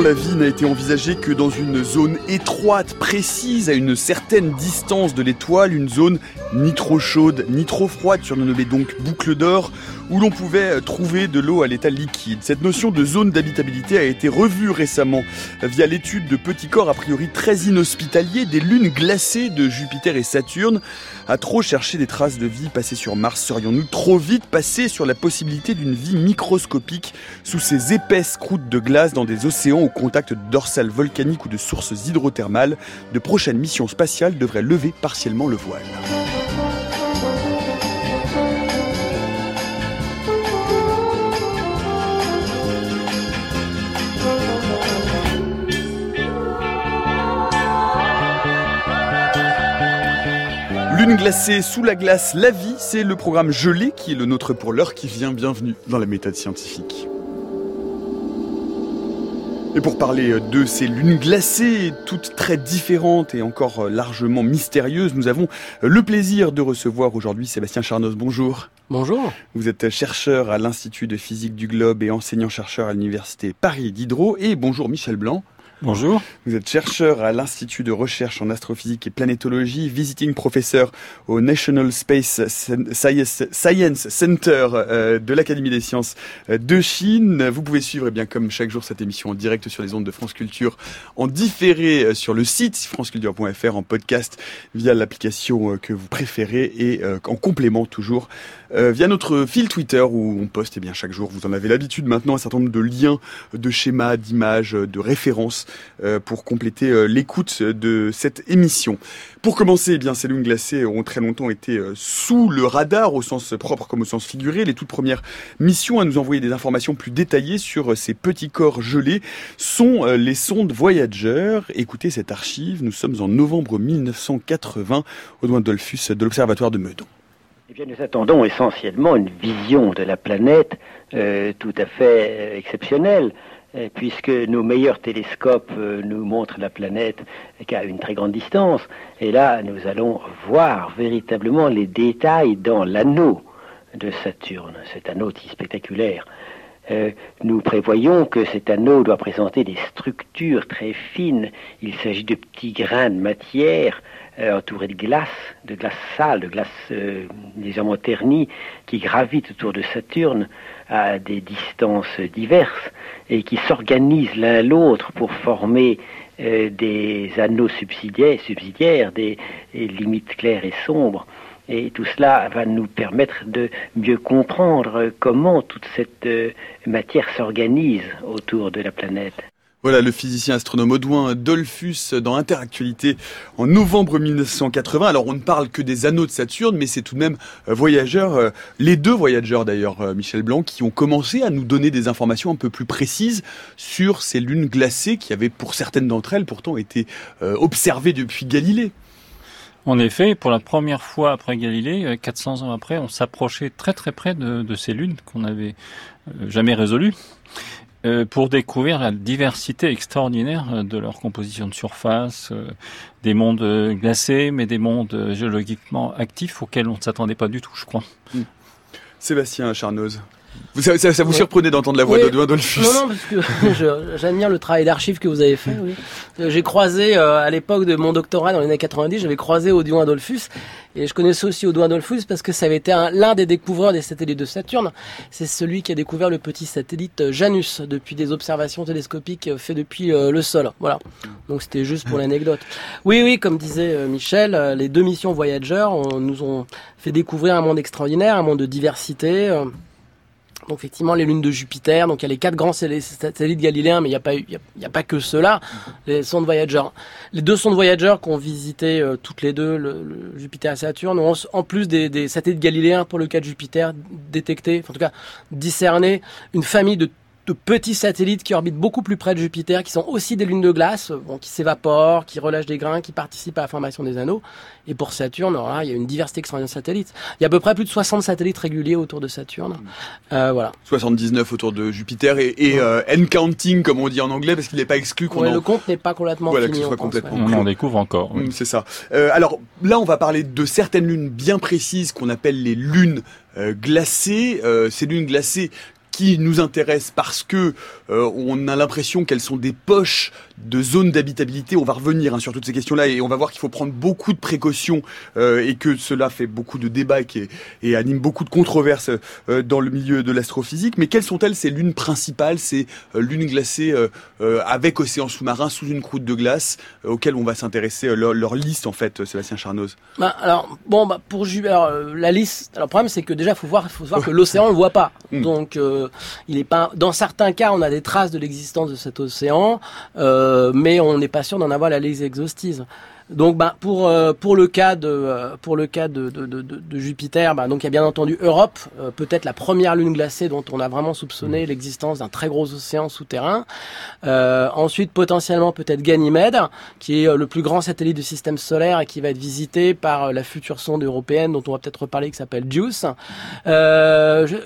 la vie n'a été envisagée que dans une zone étroite, précise, à une certaine distance de l'étoile, une zone ni trop chaude ni trop froide, surnommée donc boucle d'or, où l'on pouvait trouver de l'eau à l'état liquide. Cette notion de zone d'habitabilité a été revue récemment via l'étude de petits corps a priori très inhospitaliers, des lunes glacées de Jupiter et Saturne. À trop chercher des traces de vie passées sur Mars, serions-nous trop vite passés sur la possibilité d'une vie microscopique sous ces épaisses croûtes de glace dans des océans au contact de dorsales volcaniques ou de sources hydrothermales De prochaines missions spatiales devraient lever partiellement le voile. Lune glacée sous la glace, la vie, c'est le programme gelé qui est le nôtre pour l'heure qui vient. Bienvenue dans la méthode scientifique. Et pour parler de ces lunes glacées, toutes très différentes et encore largement mystérieuses, nous avons le plaisir de recevoir aujourd'hui Sébastien Charnos. Bonjour. Bonjour. Vous êtes chercheur à l'Institut de physique du globe et enseignant-chercheur à l'Université Paris Diderot. Et bonjour Michel Blanc. Bonjour. Vous êtes chercheur à l'Institut de recherche en astrophysique et planétologie, visiting professeur au National Space Science Center euh, de l'Académie des sciences euh, de Chine. Vous pouvez suivre, eh bien, comme chaque jour, cette émission en direct sur les ondes de France Culture, en différé euh, sur le site franceculture.fr, en podcast via l'application que vous préférez et en complément toujours via notre fil Twitter où on poste eh bien, chaque jour, vous en avez l'habitude maintenant, un certain nombre de liens, de schémas, d'images, de références pour compléter euh, l'écoute de cette émission. Pour commencer, eh bien, ces lunes glacées ont très longtemps été euh, sous le radar au sens propre comme au sens figuré. Les toutes premières missions à nous envoyer des informations plus détaillées sur ces petits corps gelés sont les sondes Voyager. Écoutez cette archive, nous sommes en novembre 1980 au doigt Dolphus de l'Observatoire de Meudon. Eh bien, nous attendons essentiellement une vision de la planète tout à fait exceptionnelle. Euh, puisque nos meilleurs télescopes euh, nous montrent la planète qu'à une très grande distance. Et là, nous allons voir véritablement les détails dans l'anneau de Saturne, cet anneau si spectaculaire. Euh, nous prévoyons que cet anneau doit présenter des structures très fines. Il s'agit de petits grains de matière entourés de glace, de glace sale, de glace légèrement ternie, qui gravitent autour de Saturne à des distances diverses et qui s'organisent l'un l'autre pour former euh, des anneaux subsidiaires, subsidiaires des, limites claires et sombres. Et tout cela va nous permettre de mieux comprendre comment toute cette euh, matière s'organise autour de la planète. Voilà le physicien astronome Audouin Dolphus dans Interactualité en novembre 1980. Alors on ne parle que des anneaux de Saturne, mais c'est tout de même euh, voyageurs, euh, les deux voyageurs d'ailleurs, euh, Michel Blanc, qui ont commencé à nous donner des informations un peu plus précises sur ces lunes glacées qui avaient pour certaines d'entre elles pourtant été observées depuis Galilée. En effet, pour la première fois après Galilée, 400 ans après, on s'approchait très très près de, de ces lunes qu'on n'avait jamais résolues. Euh, pour découvrir la diversité extraordinaire euh, de leur composition de surface, euh, des mondes glacés, mais des mondes géologiquement actifs auxquels on ne s'attendait pas du tout, je crois. Hmm. Sébastien Charnoz. Vous, ça, ça, vous surprenait d'entendre la voix de Dolphus Non, non, parce que j'admire le travail d'archives que vous avez fait. Oui. J'ai croisé, à l'époque de mon doctorat dans les années 90, j'avais croisé Odio Adolphus et je connaissais aussi Audouin Adolphus parce que ça avait été l'un des découvreurs des satellites de Saturne. C'est celui qui a découvert le petit satellite euh, Janus depuis des observations télescopiques euh, faites depuis euh, le sol. Voilà. Donc c'était juste pour l'anecdote. Oui, oui, comme disait Michel, les deux missions Voyager nous ont fait découvrir un monde extraordinaire, un monde de diversité. Donc effectivement les lunes de Jupiter, donc il y a les quatre grands satellites galiléens, mais il n'y a pas il y a, pas que ceux-là, les sondes Voyager. Les deux sondes Voyager qui ont visité euh, toutes les deux le, Jupiter et Saturne ont en plus des, des, satellites galiléens pour le cas de Jupiter détecté, en tout cas discerné une famille de de petits satellites qui orbitent beaucoup plus près de Jupiter, qui sont aussi des lunes de glace, bon, qui s'évaporent, qui relâchent des grains, qui participent à la formation des anneaux. Et pour Saturne, alors là, il y a une diversité extraordinaire de satellites. Il y a à peu près plus de 60 satellites réguliers autour de Saturne. Euh, voilà. 79 autour de Jupiter et, et euh, counting, comme on dit en anglais, parce qu'il n'est pas exclu qu'on ouais, Le compte n'est pas complètement voilà, fini. Que ce soit complètement On en découvre encore. Oui. Mm, c'est ça. Euh, alors là, on va parler de certaines lunes bien précises qu'on appelle les lunes euh, glacées. Euh, ces lunes glacées qui nous intéressent parce que euh, on a l'impression qu'elles sont des poches de zones d'habitabilité. On va revenir hein, sur toutes ces questions-là et on va voir qu'il faut prendre beaucoup de précautions euh, et que cela fait beaucoup de débats et, et anime beaucoup de controverses euh, dans le milieu de l'astrophysique. Mais quelles sont-elles ces lunes principales, ces lunes glacées avec océan sous-marin sous une croûte de glace auxquelles on va s'intéresser leur, leur, liste en fait, Sébastien Charnoz? Bah, Alors bon, bah, pour Jupiter, la liste. Alors le problème c'est que déjà faut voir, faut voir que l'océan on le voit pas. Hmm. Donc il est pas. Dans certains cas, on a traces de l'existence de cet océan. Euh, mais on n'est pas sûr d'en avoir la liste exhaustive. Donc, bah, pour euh, pour le cas de euh, pour le cas de, de, de, de Jupiter, bah, donc il y a bien entendu Europe, euh, peut-être la première lune glacée dont on a vraiment soupçonné mmh. l'existence d'un très gros océan souterrain. ensuite, potentiellement peut-être Ganymède, qui est le plus grand satellite du système solaire et qui va être visité par la future sonde européenne dont on va peut-être reparler, qui s'appelle JUICE.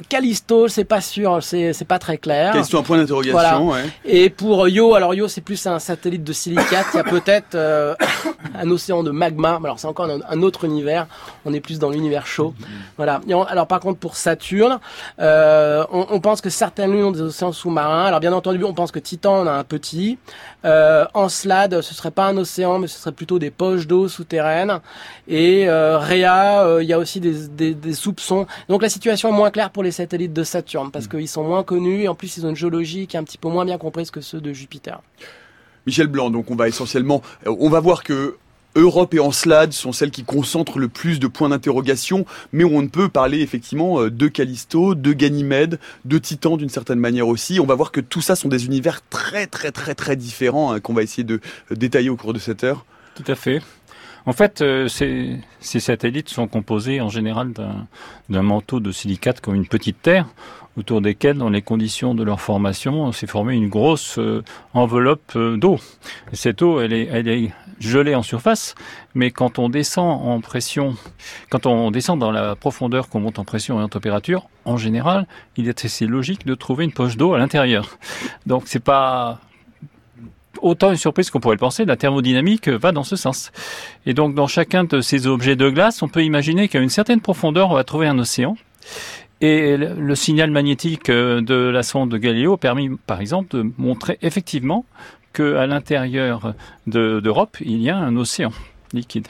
Callisto, c'est pas sûr, c'est c'est pas très clair. Callisto, un point d'interrogation. Ouais. Et pour Io, alors Io, c'est plus un satellite de silicate. Il y a peut-être un océan de magma. Alors c'est encore un, autre univers. On est plus dans l'univers chaud. Voilà. alors par contre pour Saturne, euh, on, pense que certaines lunes ont des océans sous-marins. Alors bien entendu, on pense que Titan en a un petit. Euh, Encelade, ce serait pas un océan, mais ce serait plutôt des poches d'eau souterraines. Et euh, Rhea, euh, il y a aussi des, des, soupçons. Donc la situation est moins claire pour les satellites de Saturne parce mm. qu'ils sont moins connus et en plus ils ont une géologie qui est un petit peu moins bien comprise que ceux de Jupiter. Michel Blanc, donc on va essentiellement, euh, on va voir que Europe et Encelade sont celles qui concentrent le plus de points d'interrogation, mais on ne peut parler effectivement euh, de Callisto, de Ganymède, de Titan d'une certaine manière aussi. On va voir que tout ça sont des univers très très très très différents hein, qu'on va essayer de euh, détailler au cours de cette heure. Tout à fait. En fait, ces, ces, satellites sont composés en général d'un manteau de silicate comme une petite Terre autour desquels, dans les conditions de leur formation, s'est formée une grosse euh, enveloppe euh, d'eau. Cette eau, elle est, elle est gelée en surface, mais quand on descend en pression, quand on descend dans la profondeur qu'on monte en pression et en température, en général, il est assez logique de trouver une poche d'eau à l'intérieur. Donc c'est pas autant une surprise qu'on pourrait le penser, la thermodynamique va dans ce sens. Et donc dans chacun de ces objets de glace, on peut imaginer qu'à une certaine profondeur, on va trouver un océan. Et le signal magnétique euh, de la sonde de Galileo a permis, par exemple, de montrer effectivement qu'à l'intérieur d'Europe, il y a un océan liquide.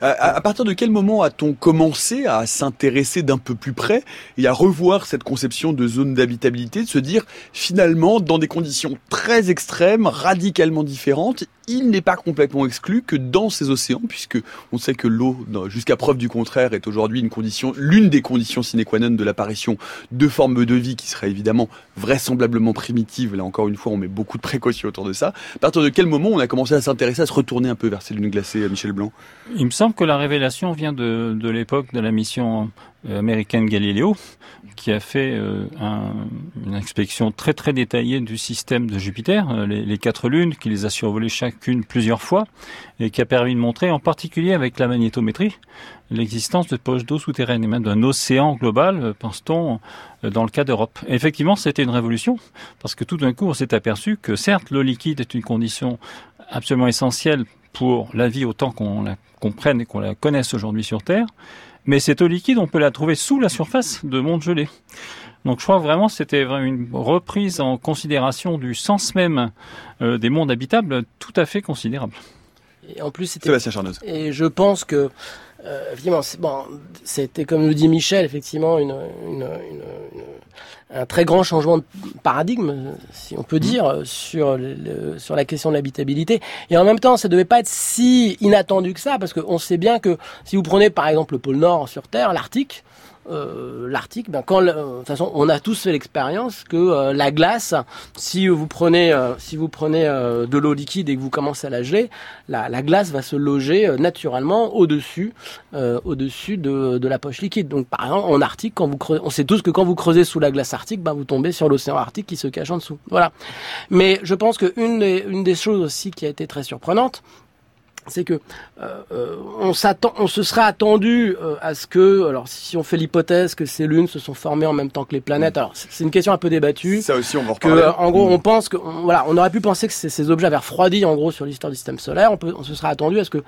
À, partir de quel moment a-t-on commencé à s'intéresser d'un peu plus près et à revoir cette conception de zone d'habitabilité, de se dire finalement dans des conditions très extrêmes, radicalement différentes, il n'est pas complètement exclu que dans ces océans, puisque on sait que l'eau, jusqu'à preuve du contraire, est aujourd'hui une condition, l'une des conditions sine qua non de l'apparition de formes de vie qui seraient évidemment vraisemblablement primitives. Là encore une fois, on met beaucoup de précautions autour de ça. À partir de quel moment on a commencé à s'intéresser, à se retourner un peu vers ces lunes glacées, Michel Blanc? Que la révélation vient de, de l'époque de la mission euh, américaine Galileo, qui a fait euh, un, une inspection très très détaillée du système de Jupiter, euh, les, les, quatre lunes, qui les a survolées chacune plusieurs fois, et qui a permis de montrer, en particulier avec la magnétométrie, l'existence de poches d'eau souterraines et même d'un océan global, pense-t-on, dans le cas d'Europe. Effectivement, c'était une révolution, parce que tout d'un coup, on s'est aperçu que certes, l'eau liquide est une condition absolument essentielle pour la vie autant qu'on la comprenne et qu'on la connaisse aujourd'hui sur Terre, mais cette eau liquide, on peut la trouver sous la surface de mondes gelés. Donc je crois vraiment que c'était une reprise en considération du sens même euh, des mondes habitables tout à fait considérable. Et en plus, c'était. Et je pense que euh, effectivement, bon, c'était comme le dit Michel, effectivement, une, une, une, un très grand changement de paradigme, si on peut dire, sur, le, sur la question de l'habitabilité. Et en même temps, ça devait pas être si inattendu que ça, parce qu'on sait bien que si vous prenez par exemple le pôle Nord sur Terre, l'Arctique, euh, l'Arctique, ben quand, de toute façon, on a tous fait l'expérience que euh, la glace, si vous prenez, euh, si vous prenez de l'eau liquide et que vous commencez à la geler, la, la glace va se loger naturellement au-dessus, au-dessus de, de, la poche liquide. Donc, par exemple, en Arctique, quand vous creusez, on sait tous que quand vous creusez sous la glace arctique, ben vous tombez sur l'océan Arctique qui se cache en dessous. Voilà. Mais je pense que une des, une des choses aussi qui a été très surprenante, c'est que euh, euh, on s'attend, on se serait attendu euh, à ce que, alors si on fait l'hypothèse que ces lunes se sont formées en même temps que les planètes, alors c'est une question un peu débattue. Ça aussi, on va que, en gros, on pense que, voilà, on aurait pu penser que ces objets avaient refroidi en gros sur l'histoire du système solaire. On, peut, on se serait attendu à ce que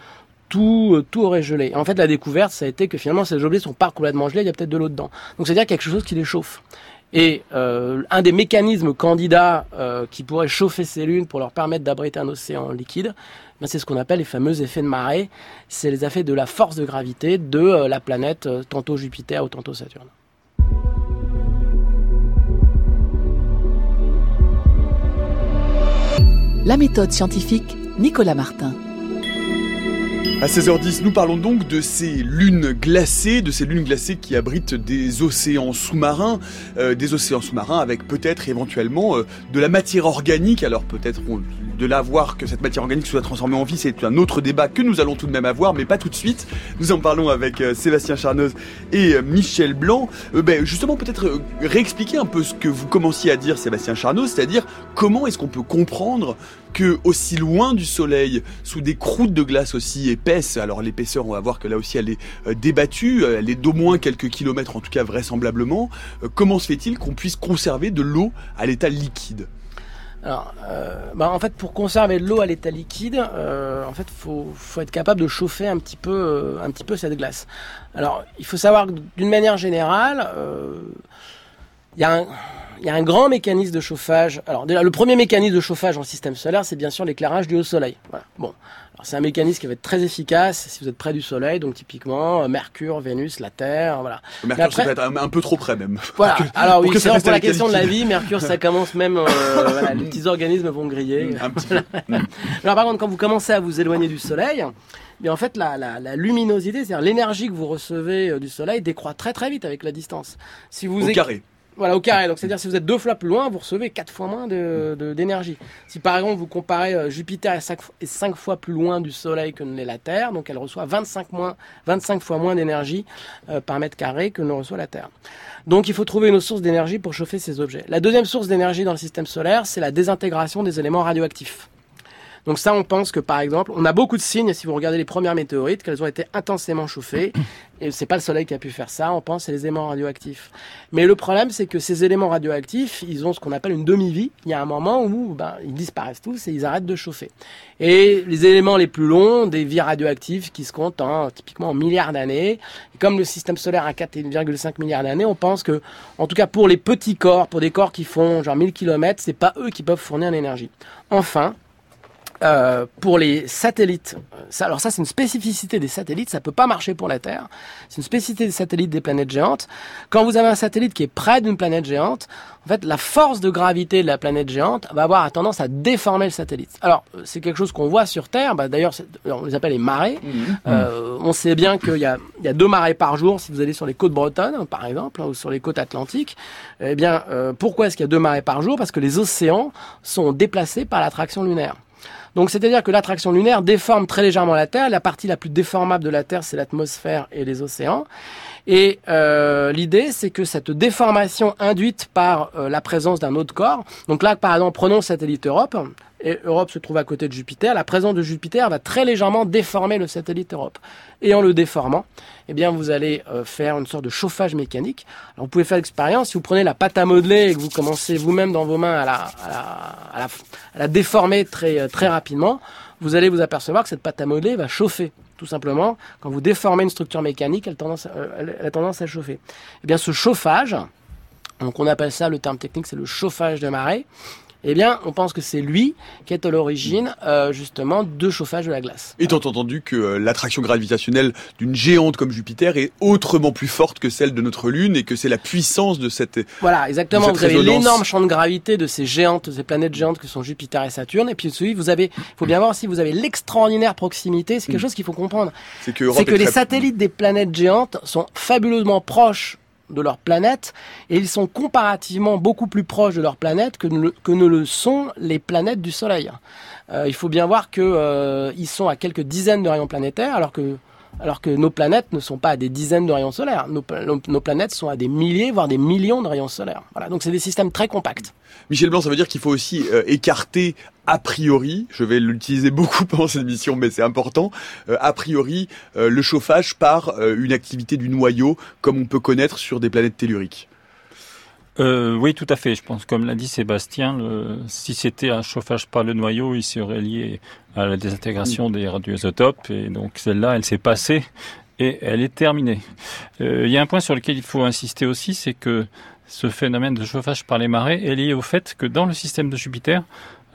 tout, tout aurait gelé. en fait, la découverte, ça a été que finalement ces objets sont pas complètement gelés, il y a peut-être de l'eau dedans. Donc c'est-à-dire quelque chose qui les chauffe. Et euh, un des mécanismes candidats euh, qui pourrait chauffer ces lunes pour leur permettre d'abriter un océan liquide, c'est ce qu'on appelle les fameux effets de marée. C'est les effets de la force de gravité de euh, la planète, euh, tantôt Jupiter ou tantôt Saturne. La méthode scientifique, Nicolas Martin. À 16h10, nous parlons donc de ces lunes glacées, de ces lunes glacées qui abritent des océans sous-marins, euh, des océans sous-marins avec peut-être éventuellement euh, de la matière organique. Alors peut-être de là voir que cette matière organique soit transformée en vie, c'est un autre débat que nous allons tout de même avoir, mais pas tout de suite. Nous en parlons avec euh, Sébastien Charnoz et Michel Blanc. Ben, justement, peut-être réexpliquer un peu ce que vous commenciez à dire, Sébastien Charnoz, c'est-à-dire comment est-ce qu'on peut comprendre que aussi loin du soleil, sous des croûtes de glace aussi épaisses, alors l'épaisseur, on va voir que là aussi elle est euh, débattue, euh, elle est d'au moins quelques kilomètres en tout cas vraisemblablement, euh, comment se fait-il qu'on puisse conserver de l'eau à l'état liquide? Alors, bah, en fait, pour conserver de l'eau à l'état liquide, euh, en fait, faut, faut être capable de chauffer un petit peu, un petit peu cette glace. Alors, il faut savoir que d'une manière générale, il y a un il y a un grand mécanisme de chauffage. Alors déjà, le premier mécanisme de chauffage en système solaire, c'est bien sûr l'éclairage du haut soleil. Voilà. Bon, alors c'est un mécanisme qui va être très efficace si vous êtes près du soleil, donc typiquement euh, Mercure, Vénus, la Terre, voilà. Le Mercure, après- ça peut être un, un peu trop près même. Voilà. Que- Alors oui, c'est pour la question de la vie, Mercure, ça commence même. euh, voilà, les petits organismes vont griller. Un petit peu. Alors par contre, quand vous commencez à vous éloigner du soleil, bien en fait la, la, la luminosité, c'est-à-dire l'énergie que vous recevez euh, du soleil, décroît très très vite avec la distance. Si vous Au carré. Voilà, au carré. Donc, c'est-à-dire, si vous êtes deux fois plus loin, vous recevez quatre fois moins d'énergie. si, par exemple, vous comparez euh, Jupiter est cinq, fois plus loin du Soleil que la Terre, donc elle reçoit 25, moins, 25 fois moins d'énergie euh, par mètre carré que ne reçoit la Terre. Donc, il faut trouver une source d'énergie pour chauffer ces objets. La deuxième source d'énergie dans le système solaire, c'est la désintégration des éléments radioactifs. Donc ça, on pense que par exemple, on a beaucoup de signes, si vous regardez les premières météorites, qu'elles ont été intensément chauffées. Et c'est pas le Soleil qui a pu faire ça, on pense c'est les éléments radioactifs. Mais le problème, c'est que ces éléments radioactifs, ils ont ce qu'on appelle une demi-vie. Il y a un moment où ben, ils disparaissent tous et ils arrêtent de chauffer. Et les éléments les plus longs, des vies radioactives qui se comptent en, typiquement en milliards d'années. Comme le système solaire a 4,5 milliards d'années, on pense que, en tout cas pour les petits corps, pour des corps qui font genre 1000 km, c'est pas eux qui peuvent fournir l'énergie. Enfin, euh, pour les satellites, euh, ça, alors ça c'est une spécificité des satellites, ça peut pas marcher pour la Terre. C'est une spécificité des satellites des planètes géantes. Quand vous avez un satellite qui est près d'une planète géante, en fait la force de gravité de la planète géante va avoir tendance à déformer le satellite. Alors euh, c'est quelque chose qu'on voit sur Terre. Bah, D'ailleurs, c'est- on les appelle les marées. Euh, on sait bien qu'il y a, il y a deux marées par jour si vous allez sur les côtes bretonnes, par exemple, hein, ou sur les côtes atlantiques. Eh bien, euh, pourquoi est-ce qu'il y a deux marées par jour? Parce que les océans sont déplacés par l'attraction lunaire. Donc c'est-à-dire que l'attraction lunaire déforme très légèrement la Terre. La partie la plus déformable de la Terre, c'est l'atmosphère et les océans. Et euh, l'idée, c'est que cette déformation induite par euh, la présence d'un autre corps, donc là, par exemple, prenons le satellite Europe, et Europe se trouve à côté de Jupiter, la présence de Jupiter va très légèrement déformer le satellite Europe. Et en le déformant, eh bien, vous allez euh, faire une sorte de chauffage mécanique. Alors, vous pouvez faire l'expérience, si vous prenez la pâte à modeler et que vous commencez vous-même dans vos mains à la, à la, à la, à la déformer très, euh, très rapidement, vous allez vous apercevoir que cette pâte à modeler va chauffer. Tout simplement, quand vous déformez une structure mécanique, elle, tendance, euh, elle- a tendance à chauffer. Eh bien, ce chauffage, donc on appelle ça, le terme technique, c'est le chauffage de marée. Eh bien, on pense que c'est lui qui est à l'origine, euh, justement, de chauffage de la glace. Étant entendu que euh, l'attraction gravitationnelle d'une géante comme Jupiter est autrement plus forte que celle de notre Lune et que c'est la puissance de cette... Voilà, exactement. Cette Vous avez l'énorme champ de gravité de ces géantes, ces planètes géantes que sont Jupiter et Saturne. Et puis, celui, vous avez, il faut bien voir aussi, vous avez l'extraordinaire proximité. C'est quelque chose qu'il faut comprendre. C'est que, C'est les satellites des planètes géantes sont fabuleusement proches de leur planète et ils sont comparativement beaucoup plus proches de leur planète que ne que ne le sont les planètes du Soleil. Euh, il faut bien voir que euh, ils sont à quelques dizaines de rayons planétaires alors que alors que nos planètes ne sont pas à des dizaines de rayons solaires. Nos, pla- nos- nos planètes sont à des milliers, voire des millions de rayons solaires. Voilà, donc c'est des systèmes très compacts. Michel Blanc, ça veut dire qu'il faut aussi euh, écarter a priori, je vais l'utiliser beaucoup pendant cette émission, mais c'est important, euh, a priori euh, le chauffage par une activité du noyau comme on peut connaître sur des planètes telluriques. Euh, oui, tout à fait. Je pense, comme l'a dit Sébastien, le- si c'était un chauffage par le noyau, il serait lié à la désintégration des radioisotopes. Et donc celle-là, elle s'est passée et elle est terminée. Euh, il y a un point sur lequel il faut insister aussi, c'est que ce phénomène de chauffage par les marées est lié au fait que dans le système de Jupiter,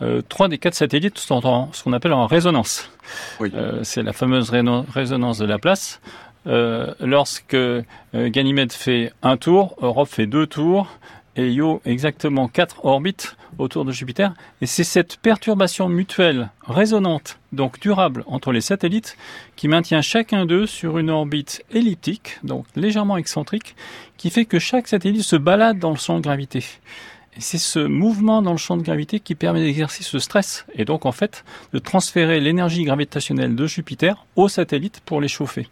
euh, trois des quatre satellites sont en ce qu'on appelle en résonance. Oui. Euh, c'est la fameuse résonance de Laplace. Euh, lorsque euh, Ganymède fait un tour, Europe fait deux tours, et Io exactement quatre orbites autour de Jupiter. Et c'est cette perturbation mutuelle résonante, donc durable, entre les satellites, qui maintient chacun d'eux sur une orbite elliptique, donc légèrement excentrique, qui fait que chaque satellite se balade dans le champ de gravité. C'est ce mouvement dans le champ de gravité qui permet d'exercer ce stress, et donc en fait de transférer l'énergie gravitationnelle de Jupiter aux satellites pour les chauffer.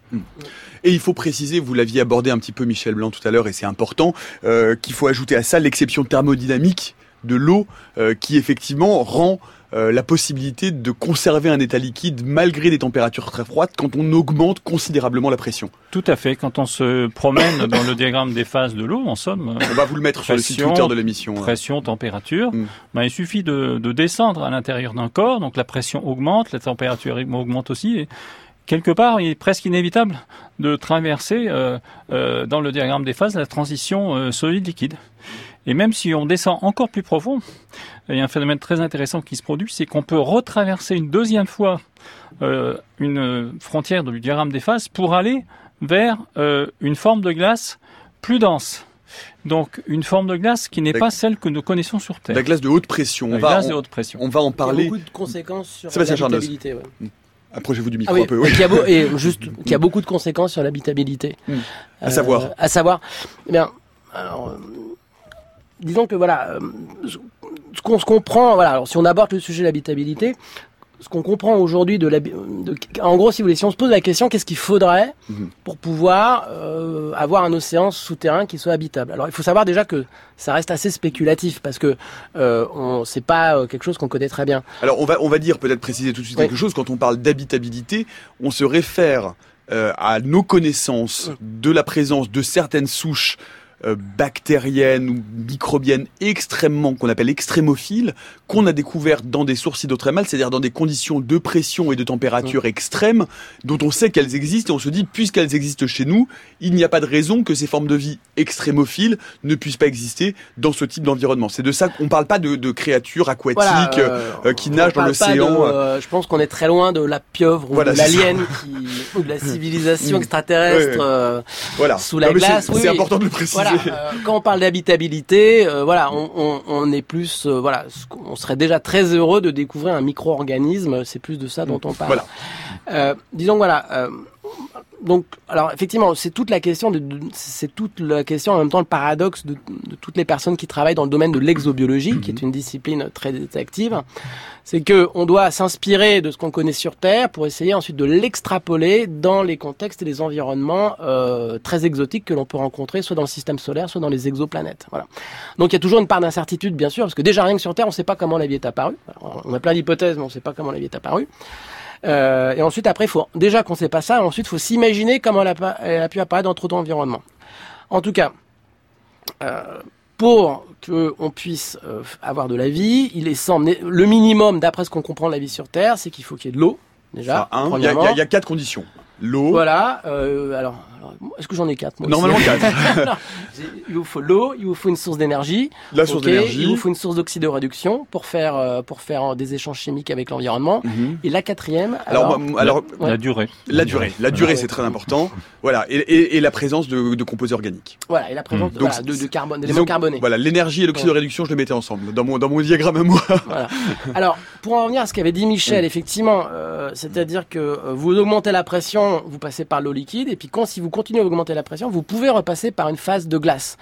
Et il faut préciser, vous l'aviez abordé un petit peu Michel Blanc tout à l'heure, et c'est important, euh, qu'il faut ajouter à ça l'exception thermodynamique de l'eau, euh, qui effectivement rend la possibilité de conserver un état liquide malgré des températures très froides quand on augmente considérablement la pression. Tout à fait. Quand on se promène dans le diagramme des phases de l'eau, en somme, euh, On va vous le mettre sur le site Twitter de l'émission. pression, température, Mm. ben, il suffit de, de descendre à l'intérieur d'un corps, donc la pression augmente, la température augmente aussi, et quelque part, il est presque inévitable de traverser euh, euh, dans le diagramme des phases la transition euh, solide-liquide. Et même si on descend encore plus profond, il y a un phénomène très intéressant qui se produit, c'est qu'on peut retraverser une deuxième fois euh, une frontière du diagramme des phases pour aller vers euh, une forme de glace plus dense. Donc une forme de glace qui n'est pas celle que nous connaissons sur Terre. La glace de haute pression. On La va, glace de on, haute pression. on va en Il y a parler. beaucoup de conséquences sur l'habitabilité. Ouais. Approchez-vous du micro Ah oui, un peu. oui. et, qui a beau- et juste, qui a beaucoup de conséquences sur l'habitabilité. Mm. À savoir À savoir, eh bien, alors, euh, disons que voilà, euh, ce qu'on se comprend, voilà, alors si on aborde le sujet de l'habitabilité, ce qu'on comprend aujourd'hui de, l'habi- de, en gros, si vous voulez, si on se pose la question, qu'est-ce qu'il faudrait Mhm. pour pouvoir euh, avoir un océan souterrain qui soit habitable? Alors, il faut savoir déjà que ça reste assez spéculatif parce que euh, on, c'est pas euh, quelque chose qu'on connaît très bien. Alors on va on va dire peut-être préciser tout de suite Oui. quelque chose quand on parle d'habitabilité, on se réfère euh, à nos connaissances de la présence de certaines souches euh, bactériennes ou microbiennes extrêmement qu'on appelle extrémophiles qu'on a découvertes dans des sources hydrothermales, c'est-à-dire dans des conditions de pression et de température extrêmes dont on sait qu'elles existent et on se dit puisqu'elles existent chez nous, il n'y a pas de raison que ces formes de vie extrémophiles ne puissent pas exister dans ce type d'environnement. C'est de ça qu'on parle pas de, de créatures aquatiques Voilà, euh, euh, qui nagent dans l'océan, euh, je pense qu'on est très loin de la pieuvre ou Voilà, de l'alien ou de la civilisation Mm. extraterrestre. Ouais, ouais. euh, Voilà. Sous la Non, mais c'est- glace, oui, C'est oui. important de le préciser. voilà, euh, quand on parle d'habitabilité, euh, voilà, on, on, on est plus, euh, voilà, on serait déjà très heureux de découvrir un micro-organisme. C'est plus de ça dont on parle. Voilà. Euh, disons voilà. Donc, alors effectivement, c'est toute la question de, de- c'est toute la question en même temps le paradoxe de, de toutes les personnes qui travaillent dans le domaine de l'exobiologie, qui est une discipline très active. C'est que on doit s'inspirer de ce qu'on connaît sur Terre pour essayer ensuite de l'extrapoler dans les contextes et les environnements euh, très exotiques que l'on peut rencontrer, soit dans le système solaire, soit dans les exoplanètes. Voilà. Donc il y a toujours une part d'incertitude, bien sûr, parce que déjà rien que sur Terre, on ne sait pas comment la vie est apparue. Alors, on a plein d'hypothèses, mais on ne sait pas comment la vie est apparue. Euh, et ensuite, après, faut déjà qu'on sait pas ça. Ensuite, faut s'imaginer comment elle a, pas- elle a pu apparaître dans trop d'environnements. En tout cas, euh, pour qu'on puisse euh, avoir de la vie, il est semble le minimum, d'après ce qu'on comprend de la vie sur Terre, c'est qu'il faut qu'il y ait de l'eau déjà. Y, y il y a quatre conditions. L'eau. Voilà. euh, alors, alors, est-ce que j'en ai quatre moi Normalement quatre. Il vous faut l'eau, il vous faut une source d'énergie. La source ok, Il d'énergie. vous faut une source d'oxydoréduction pour faire euh, pour faire des échanges chimiques avec l'environnement. Mhm. Et la quatrième, Alors, alors, moi, alors Ouais. La durée. la durée. La durée, c'est très important. Voilà. Et, et- et la présence de, de composés organiques. voilà, et la présence Mm. de, Donc, voilà, de, de carbone, d'éléments carbonés. Voilà, l'énergie et l'oxydoréduction, je les mettais ensemble dans mon dans mon diagramme à moi. Voilà. Alors, pour en revenir à ce qu'avait dit Mm. Michel, effectivement, euh, c'est-à-dire que vous augmentez la pression, vous passez par l'eau liquide, et puis quand si vous continuez à augmenter la pression, vous pouvez repasser par une phase de glace.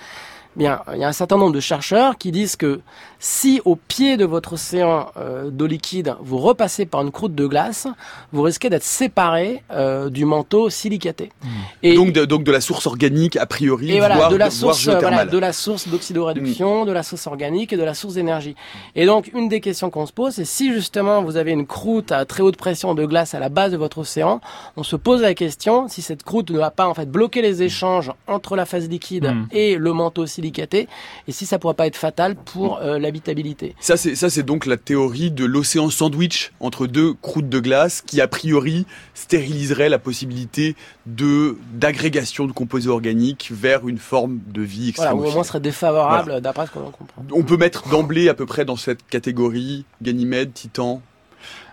Bien, il y a un certain nombre de chercheurs qui disent que si au pied de votre océan euh, d'eau liquide, vous repassez par une croûte de glace, vous risquez d'être séparé euh, du manteau silicaté. Et, Donc de, donc de la source organique a priori, et voilà, voire, de la source, euh, voilà, de la source d'oxydoréduction, de la source organique et de la source d'énergie. Et donc, une des questions qu'on se pose, c'est si justement vous avez une croûte à très haute pression de glace à la base de votre océan, on se pose la question si cette croûte ne va pas en fait bloquer les échanges entre la phase liquide Mm. et le manteau silicaté et si ça pourrait pas être fatal pour euh, l'habitabilité. Ça c'est ça c'est donc la théorie de l'océan sandwich entre deux croûtes de glace qui a priori stériliserait la possibilité de d'agrégation de composés organiques vers une forme de vie Voilà, extrêmement ou au moins serait défavorable Voilà. d'après ce qu'on en comprend. On peut mettre d'emblée à peu près dans cette catégorie Ganymède, Titan.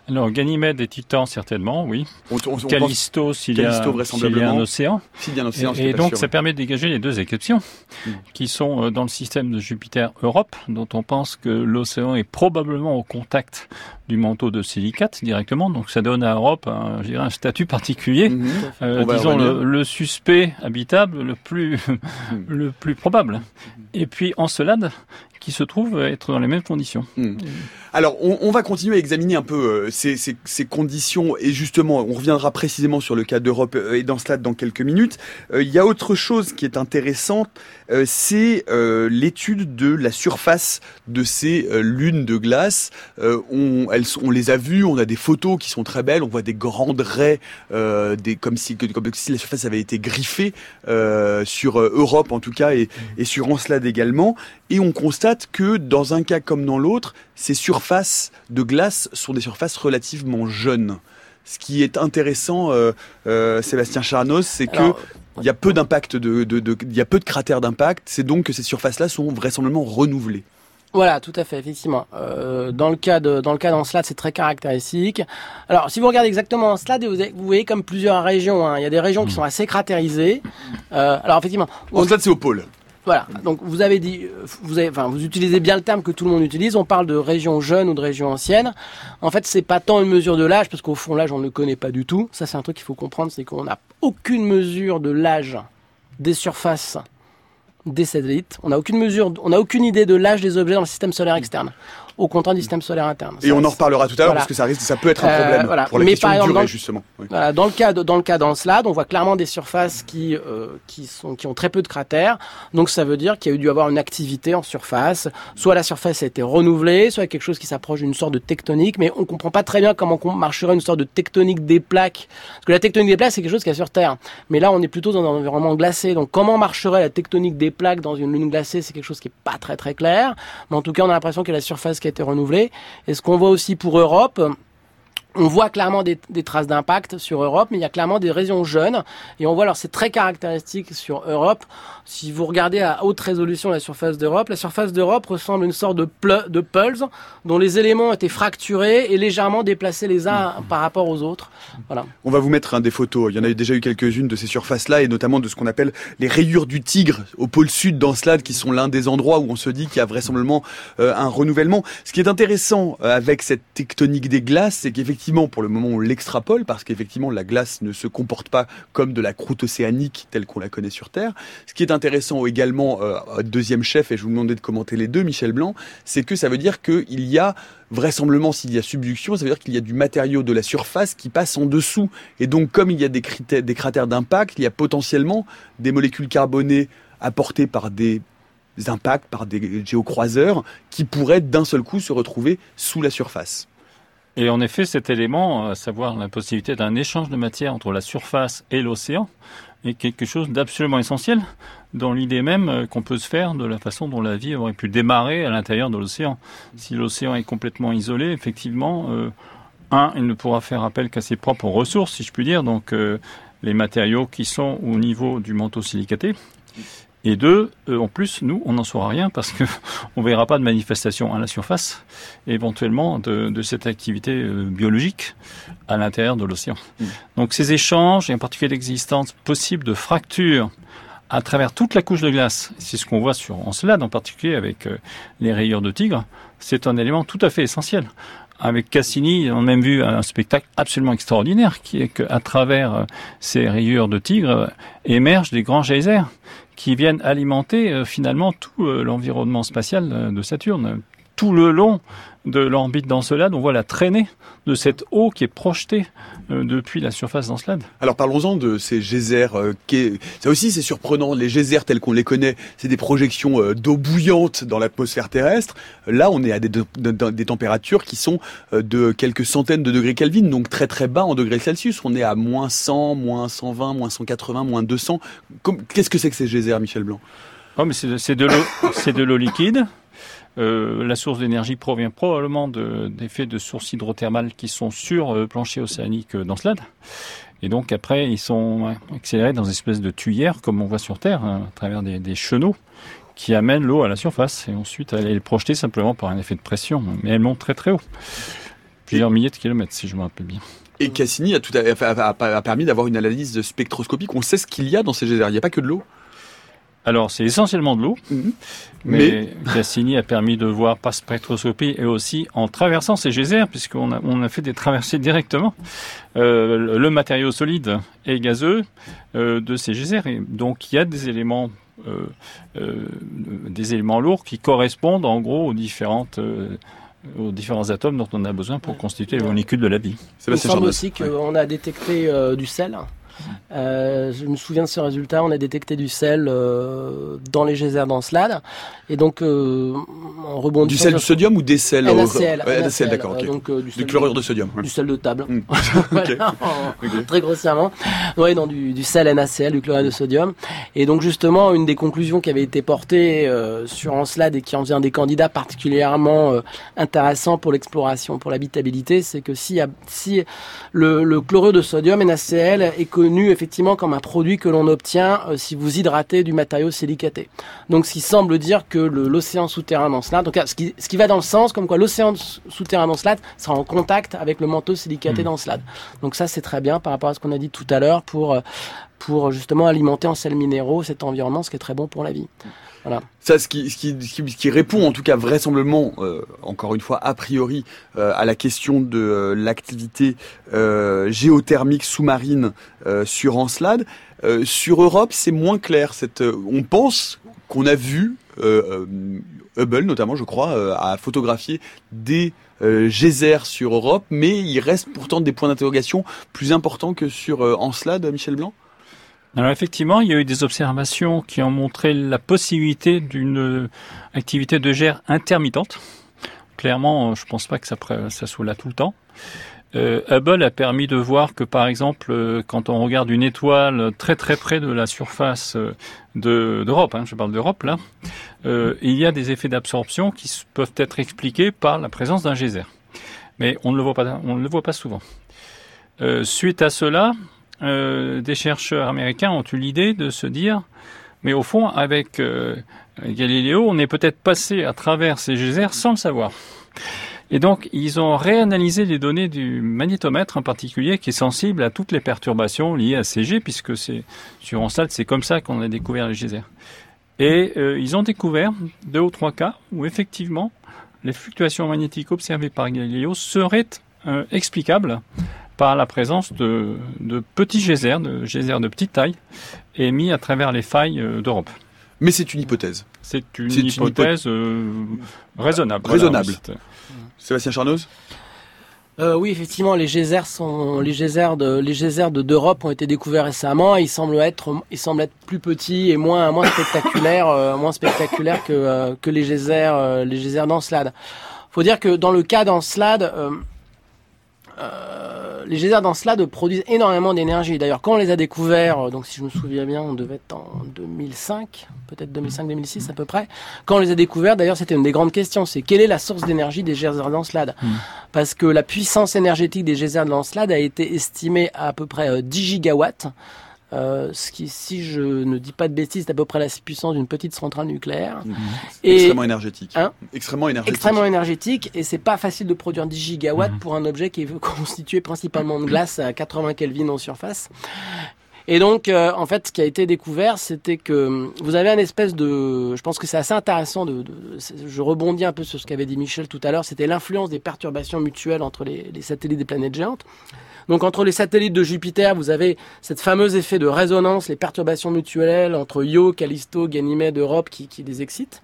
Alors, Ganymède et Titan, certainement, oui. On, on, Callisto, s'il y, a- y un océan. s'il y a un océan, je Et, donc, sûr. ça permet de dégager les deux exceptions, Mm. qui sont euh, dans le système de Jupiter-Europe, dont on pense que l'océan est probablement au contact du manteau de silicate directement. Donc, ça donne à Europe un, je dirais, un statut particulier. Mhm. Euh, disons le, le suspect habitable le plus Hmm. le plus probable. Et puis Encelade qui se trouve être dans les mêmes conditions. Alors, on, va continuer à examiner un peu euh, ces conditions et justement, on reviendra précisément sur le cas d'Europe euh, et dans cela dans quelques minutes. Euh, Il y a autre chose qui est intéressante, euh, c'est euh, l'étude de la surface de ces euh, lunes de glace. Euh, on, elles, on les a vues, on a des photos qui sont très belles, on voit des grandes raies, euh, des, comme, si, comme si la surface avait été griffée euh, sur Europe en tout cas et, et sur Encelade également. Et on constate que dans un cas comme dans l'autre, ces surfaces de glace sont des surfaces relativement jeunes. Ce qui est intéressant, euh, euh, Sébastien Charnos, c'est que Alors, il y a peu d'impact de, de, de- il y a peu de cratères d'impact. C'est donc que ces surfaces-là sont vraisemblablement renouvelées. Voilà, tout à fait, effectivement. Euh, dans le cas de, dans le cas d'Encelade, c'est très caractéristique. Alors, si vous regardez exactement Encelade, vous, vous voyez comme plusieurs régions. hein. Il y a des régions qui sont assez cratérisées. Euh, alors, effectivement, Encelade, c'est au pôle. Voilà. Donc, vous avez dit, euh, vous enfin, vous utilisez bien le terme que tout le monde utilise. On parle de région jeune ou de région ancienne. En fait, c'est pas tant une mesure de l'âge, parce qu'au fond, l'âge, on ne le connaît pas du tout. Ça, c'est un truc qu'il faut comprendre, c'est qu'on n'a aucune mesure de l'âge des surfaces des satellites. On n'a aucune mesure, on n'a aucune idée de l'âge des objets dans le système solaire externe, au contraire du système solaire interne. Et Ça, on en reparlera tout à l'heure Voilà. parce que ça risque, ça peut être un Euh, problème voilà. pour la Mais question par de exemple, durée dans- justement. Oui. Voilà, dans le cas de, dans le cas d'Encelade, on voit clairement des surfaces qui euh, qui sont qui ont très peu de cratères. Donc ça veut dire qu'il y a eu dû avoir une activité en surface. Soit la surface a été renouvelée, soit quelque chose qui s'approche d'une sorte de tectonique, mais on comprend pas très bien comment com- marcherait une sorte de tectonique des plaques. Parce que la tectonique des plaques c'est quelque chose qui est sur Terre, mais là on est plutôt dans un environnement glacé. Donc comment marcherait la tectonique des plaques dans une lune glacée, c'est quelque chose qui est pas très très clair. Mais en tout cas on a l'impression a la surface qui a été renouvelée. Et ce qu'on voit aussi pour Europe. On voit clairement des, traces d'impact sur Europe, mais il y a clairement des régions jeunes. Et on voit, alors c'est très caractéristique sur Europe. Si vous regardez à haute résolution la surface d'Europe, la surface d'Europe ressemble à une sorte de pulse dont les éléments étaient fracturés et légèrement déplacés les uns par rapport aux autres. Voilà. On va vous mettre hein, des photos. Il y en a déjà eu quelques-unes de ces surfaces-là, et notamment de ce qu'on appelle les rayures du tigre au pôle sud d'Encelade, qui sont l'un des endroits où on se dit qu'il y a vraisemblablement euh, un renouvellement. Ce qui est intéressant euh, avec cette tectonique des glaces, c'est qu'effectivement, pour le moment, on l'extrapole, parce qu'effectivement, la glace ne se comporte pas comme de la croûte océanique telle qu'on la connaît sur Terre. Ce qui est intéressant également, euh, deuxième chef, et je vous demandais de commenter les deux, Michel Blanc, c'est que ça veut dire qu'il y a vraisemblablement s'il y a subduction, ça veut dire qu'il y a du matériau de la surface qui passe en dessous. Et donc, comme il y a des, des cratères d'impact, il y a potentiellement des molécules carbonées apportées par des impacts, par des géocroiseurs, qui pourraient d'un seul coup se retrouver sous la surface. Et en effet, cet élément, à savoir la possibilité d'un échange de matière entre la surface et l'océan, est quelque chose d'absolument essentiel dans l'idée même euh, qu'on peut se faire de la façon dont la vie aurait pu démarrer à l'intérieur de l'océan. Si l'océan est complètement isolé, effectivement, euh, un, il ne pourra faire appel qu'à ses propres ressources, si je puis dire, donc euh, les matériaux qui sont au niveau du manteau silicaté. Et deux, euh, en plus, nous, on n'en saura rien parce que on verra pas de manifestation à la surface, éventuellement de, de cette activité euh, biologique à l'intérieur de l'océan. Mm. Donc ces échanges, et en particulier l'existence possible de fractures à travers toute la couche de glace, c'est ce qu'on voit sur Encelade en particulier avec euh, les rayures de tigre, c'est un élément tout à fait essentiel. Avec Cassini, on a même vu un spectacle absolument extraordinaire qui est qu'à travers ces rayures de tigre émergent des grands geysers qui viennent alimenter euh, finalement tout euh, l'environnement spatial euh, de Saturne. Tout le long de l'orbite d'Encelade, on voit la traînée de cette eau qui est projetée depuis la surface d'Encelade. Alors parlons-en de ces geysers. euh, qui- Ça aussi c'est surprenant, les geysers tels qu'on les connaît, c'est des projections euh, d'eau bouillante dans l'atmosphère terrestre. Là on est à des, de- de- des températures qui sont euh, de quelques centaines de degrés Kelvin, donc très très bas en degrés Celsius. On est à moins 100, moins 120, moins 180, moins 200. Comme- Qu'est-ce que c'est que ces geysers, Michel Blanc? Oh, mais c'est de l'eau, c'est de l'eau liquide. Euh, la source d'énergie provient probablement d'effets de, sources hydrothermales qui sont sur le plancher océanique d'Encelade. Et donc après, ils sont accélérés dans une espèce de tuyère, comme on voit sur Terre, hein, à travers des, des chenaux qui amènent l'eau à la surface. Et ensuite, elle est projetée simplement par un effet de pression. Mais elle monte très très haut. Plusieurs milliers de kilomètres, si je me rappelle bien. Et Cassini a, tout a, permis d'avoir une analyse spectroscopique. On sait ce qu'il y a dans ces geysers. Il n'y a pas que de l'eau alors, c'est essentiellement de l'eau, mhm. mais, Cassini a permis de voir par spectroscopie et aussi en traversant ces geysers, puisqu'on a, on a fait des traversées directement, euh, le matériau solide et gazeux euh, de ces geysers. Et donc, il y a des éléments, euh, des éléments lourds qui correspondent en gros aux différentes aux différents atomes dont on a besoin pour constituer les molécules de la vie. Il me semble aussi qu'on a détecté du sel euh, je me souviens de ce résultat. On a détecté du sel euh, dans les geysers d'Encelade. Et donc, euh, en rebondissant... Du sel de sodium ou des sels NaCl, NaCl, d'accord. Donc, du, du chlorure de sodium. Du sel de table. Hmm. Très grossièrement. Oui, dans du, du, sel NaCl, du chlorure de sodium. Et donc, justement, une des conclusions qui avait été portée sur Encelade et qui en vient des candidats particulièrement intéressants pour l'exploration, pour l'habitabilité, c'est que si, si le, le chlorure de sodium, NaCl, est connu effectivement comme un produit que l'on obtient euh, si vous hydratez du matériau silicaté. Donc ce qui semble dire que l'océan souterrain d'Encelade, donc ce qui, ce qui va dans le sens comme quoi l'océan souterrain d'Encelade sera en contact avec le manteau silicaté mmh. d'Encelade. Donc ça c'est très bien par rapport à ce qu'on a dit tout à l'heure pour euh, pour justement alimenter en sels minéraux cet environnement, ce qui est très bon pour la vie. Ça, ce qui, répond en tout cas vraisemblablement, euh, encore une fois a priori, euh, à la question de euh, l'activité géothermique sous-marine sur Encelade. sur Europe, c'est moins clair. On pense qu'on a vu Hubble, notamment, je crois, a photographié des geysers sur Europe, mais il reste pourtant des points d'interrogation plus importants que sur Encelade, Michel Blanc? Alors effectivement, il y a eu des observations qui ont montré la possibilité d'une activité de gère intermittente. Clairement, je pense pas que ça, soit là tout le temps. Euh, Hubble a permis de voir que, par exemple, euh, quand on regarde une étoile très très près de la surface euh, d'Europe, hein, je parle d'Europe là, il y a des effets d'absorption qui peuvent être expliqués par la présence d'un geyser. Mais on ne le voit pas, on ne le voit pas souvent. suite à cela, euh, des chercheurs américains ont eu l'idée de se dire, mais au fond, avec euh, Galiléo, on est peut-être passé à travers ces geysers sans le savoir. Et donc, ils ont réanalysé les données du magnétomètre en particulier, qui est sensible à toutes les perturbations liées à jets, puisque sur Encelade, c'est comme ça qu'on a découvert les geysers. Et euh, ils ont découvert deux ou trois cas où effectivement les fluctuations magnétiques observées par Galileo seraient explicables par la présence de, petits geysers, de geysers de petite taille, émis à travers les failles euh, d'Europe. Mais c'est une hypothèse. C'est une, hypothèse euh, raisonnable. Raisonnable. Sébastien Charnoz euh, oui, effectivement, les geysers sont les geysers de les geysers de d'Europe ont été découverts récemment. Ils semblent être ils semblent être plus petits et moins moins spectaculaires moins spectaculaires que que les geysers les geysers d'Encelade. Faut dire que dans le cas d'Encelade, euh, les geysers d'Encelade produisent énormément d'énergie. D'ailleurs, quand on les a découverts, euh, donc si je me souviens bien, on devait être en 2005, peut-être 2005-2006 à peu près. Quand on les a découverts, d'ailleurs, c'était une des grandes questions, c'est quelle est la source d'énergie des geysers d'Encelade hmm. Parce que la puissance énergétique des geysers d'Encelade a été estimée à à peu près 10 euh, gigawatts. Euh, ce qui, si je ne dis pas de bêtises, est à peu près la puissance d'une petite centrale nucléaire. Et, extrêmement énergétique. Hein extrêmement énergétique. Extrêmement énergétique. Et c'est pas facile de produire 10 gigawatts mhm. pour un objet qui est constitué principalement de glace à 80 Kelvin en surface. Et donc, euh, en fait, ce qui a été découvert, c'était que vous avez un espèce de... Je pense que c'est assez intéressant de, Je rebondis un peu sur ce qu'avait dit Michel tout à l'heure. C'était l'influence des perturbations mutuelles entre les, les satellites des planètes géantes. Donc entre les satellites de Jupiter, vous avez cette fameuse effet de résonance, les perturbations mutuelles entre Io, Callisto, Ganymède, Europe qui, qui les excitent.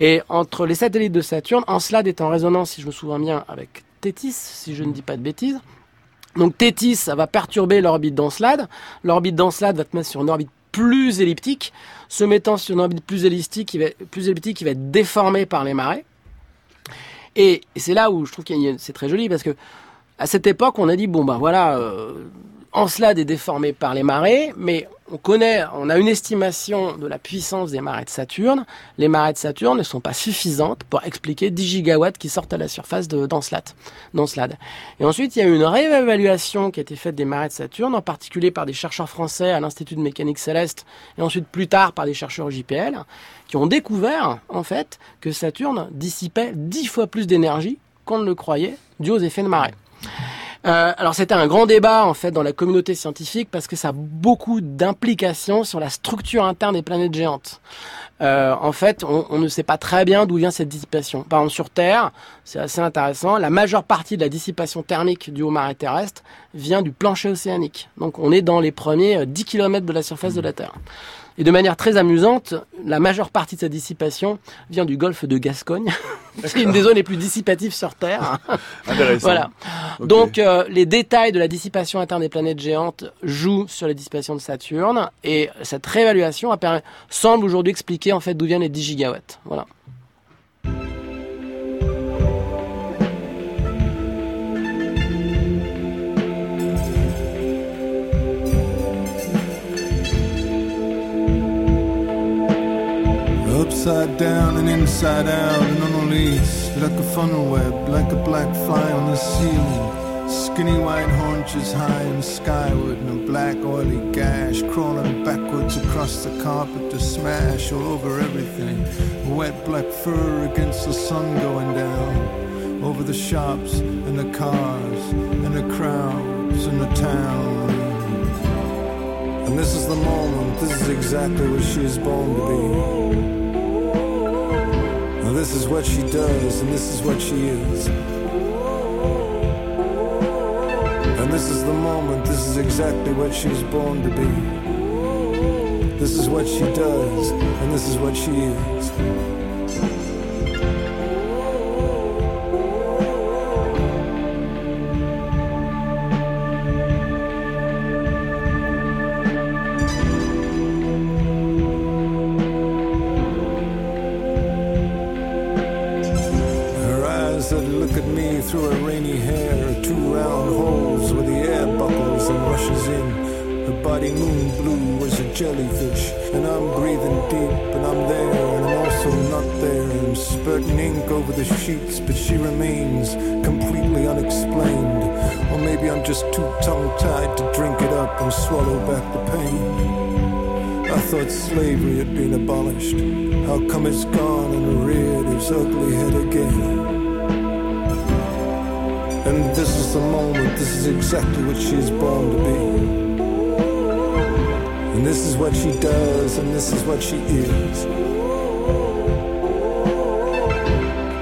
Et entre les satellites de Saturne, Encelade est en résonance, si je me souviens bien, avec Tétis, si je ne dis pas de bêtises. Donc Tétis, ça va perturber l'orbite d'Encelade. L'orbite d'Encelade va te mettre sur une orbite plus elliptique. Se mettant sur une orbite plus elliptique, qui va, plus être déformée par les marées. Et, c'est là où je trouve que c'est très joli parce que à cette époque, on a dit bon bah voilà, euh, Encelade est déformé par les marées, mais on connaît, on a une estimation de la puissance des marées de Saturne. Les marées de Saturne ne sont pas suffisantes pour expliquer 10 gigawatts qui sortent à la surface d'Encelade. Et ensuite, il y a eu une réévaluation qui a été faite des marées de Saturne, en particulier par des chercheurs français à l'Institut de mécanique céleste, et ensuite plus tard par des chercheurs JPL, qui ont découvert, en fait, que Saturne dissipait 10 fois plus d'énergie qu'on ne le croyait, dû aux effets de marée. Euh, alors c'était un grand débat en fait dans la communauté scientifique parce que ça a beaucoup d'implications sur la structure interne des planètes géantes. Euh, en fait, on, on, ne sait pas très bien d'où vient cette dissipation. Par exemple, sur Terre, c'est assez intéressant, la majeure partie de la dissipation thermique du haut marais terrestre vient du plancher océanique. Donc on est dans les premiers 10 euh, km de la surface de la Terre. Et de manière très amusante, la majeure partie de sa dissipation vient du golfe de Gascogne. C'est une des zones les plus dissipatives sur Terre. voilà. Donc euh, les détails de la dissipation interne des planètes géantes jouent sur la dissipation de Saturne et cette réévaluation semble aujourd'hui expliquer en fait d'où viennent les 10 gigawatts. Voilà. Upside down and inside out and on a leash, like a funnel web, like a black fly on the ceiling. Skinny white haunches high and skyward, and a black oily gash crawling backwards across the carpet to smash all over everything. Wet black fur against the sun going down, over the shops and the cars and the crowds and the town. And this is the moment, this is exactly what she is born to be. This is what she does, and this is what she is. And this is the moment, this is exactly what she was born to be. This is what she does, and this is what she is. Exactly what she's born to be. And this is what she does, and this is what she is.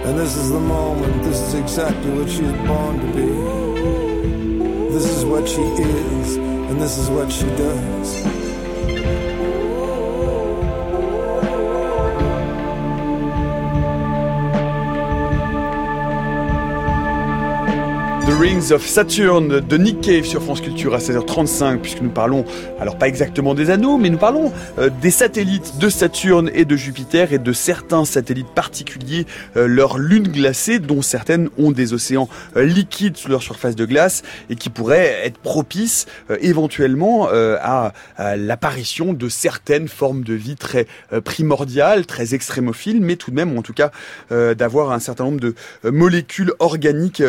And this is the moment, this is exactly what she's born to be. This is what she is, and this is what she does. Rings of Saturn de Nick Cave sur France Culture à 16h35 puisque nous parlons, alors pas exactement des anneaux, mais nous parlons euh, des satellites de Saturne et de Jupiter et de certains satellites particuliers, euh, leurs lunes glacées dont certaines ont des océans euh, liquides sous leur surface de glace et qui pourraient être propices éventuellement à, l'apparition de certaines formes de vie très primordiales, très extrémophiles, mais tout de même en tout cas d'avoir un certain nombre de molécules organiques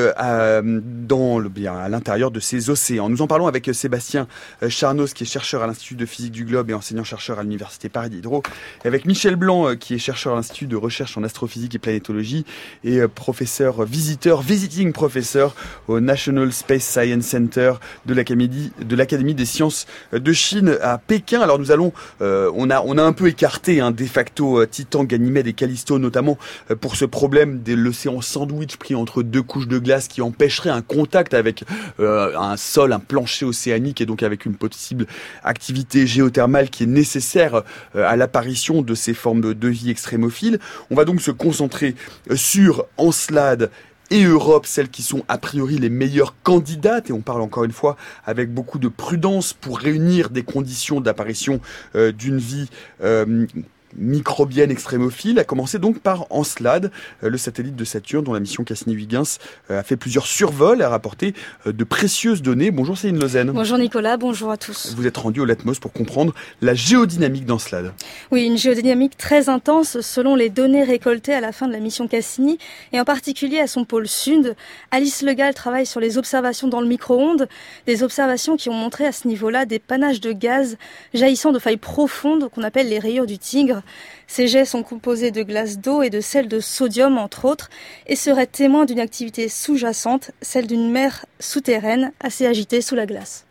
dans le, bien, à l'intérieur de ces océans. Nous en parlons avec euh, Sébastien euh, Charnos, qui est chercheur à l'Institut de physique du globe et enseignant-chercheur à l'Université Paris Diderot, et avec Michel Blanc, euh, qui est chercheur à l'Institut de recherche en astrophysique et planétologie et professeur visiteur, visiting professeur au National Space Science Center de l'Académie de l'Académie des sciences de Chine à Pékin. Alors nous allons, on a on a un peu écarté hein, de facto Titan, Ganymède et Callisto, notamment pour ce problème de l'océan sandwich pris entre deux couches de glace qui empêcherait un contact avec euh, un sol, un plancher océanique et donc avec une possible activité géothermale qui est nécessaire euh, à l'apparition de ces formes de, vie extrémophiles. On va donc se concentrer euh, sur Encelade et Europe, celles qui sont a priori les meilleures candidates, et on parle encore une fois avec beaucoup de prudence pour réunir des conditions d'apparition d'une vie microbienne extrémophile, a commencé donc par Encelade, euh, le satellite de Saturne dont la mission Cassini-Huygens euh, a fait plusieurs survols et a rapporté euh, de précieuses données. Bonjour Céline Lausanne. Bonjour Nicolas, bonjour à tous. Vous êtes rendu au Latmos pour comprendre la géodynamique d'Encelade. Oui, une géodynamique très intense selon les données récoltées à la fin de la mission Cassini et en particulier à son pôle sud. Alice Legal travaille sur les observations dans le micro-ondes, des observations qui ont montré à ce niveau-là des panaches de gaz jaillissant de failles profondes qu'on appelle les rayures du tigre. Ces jets sont composés de glace d'eau et de sel de sodium, entre autres, et seraient témoins d'une activité sous-jacente, celle d'une mer souterraine assez agitée sous la glace.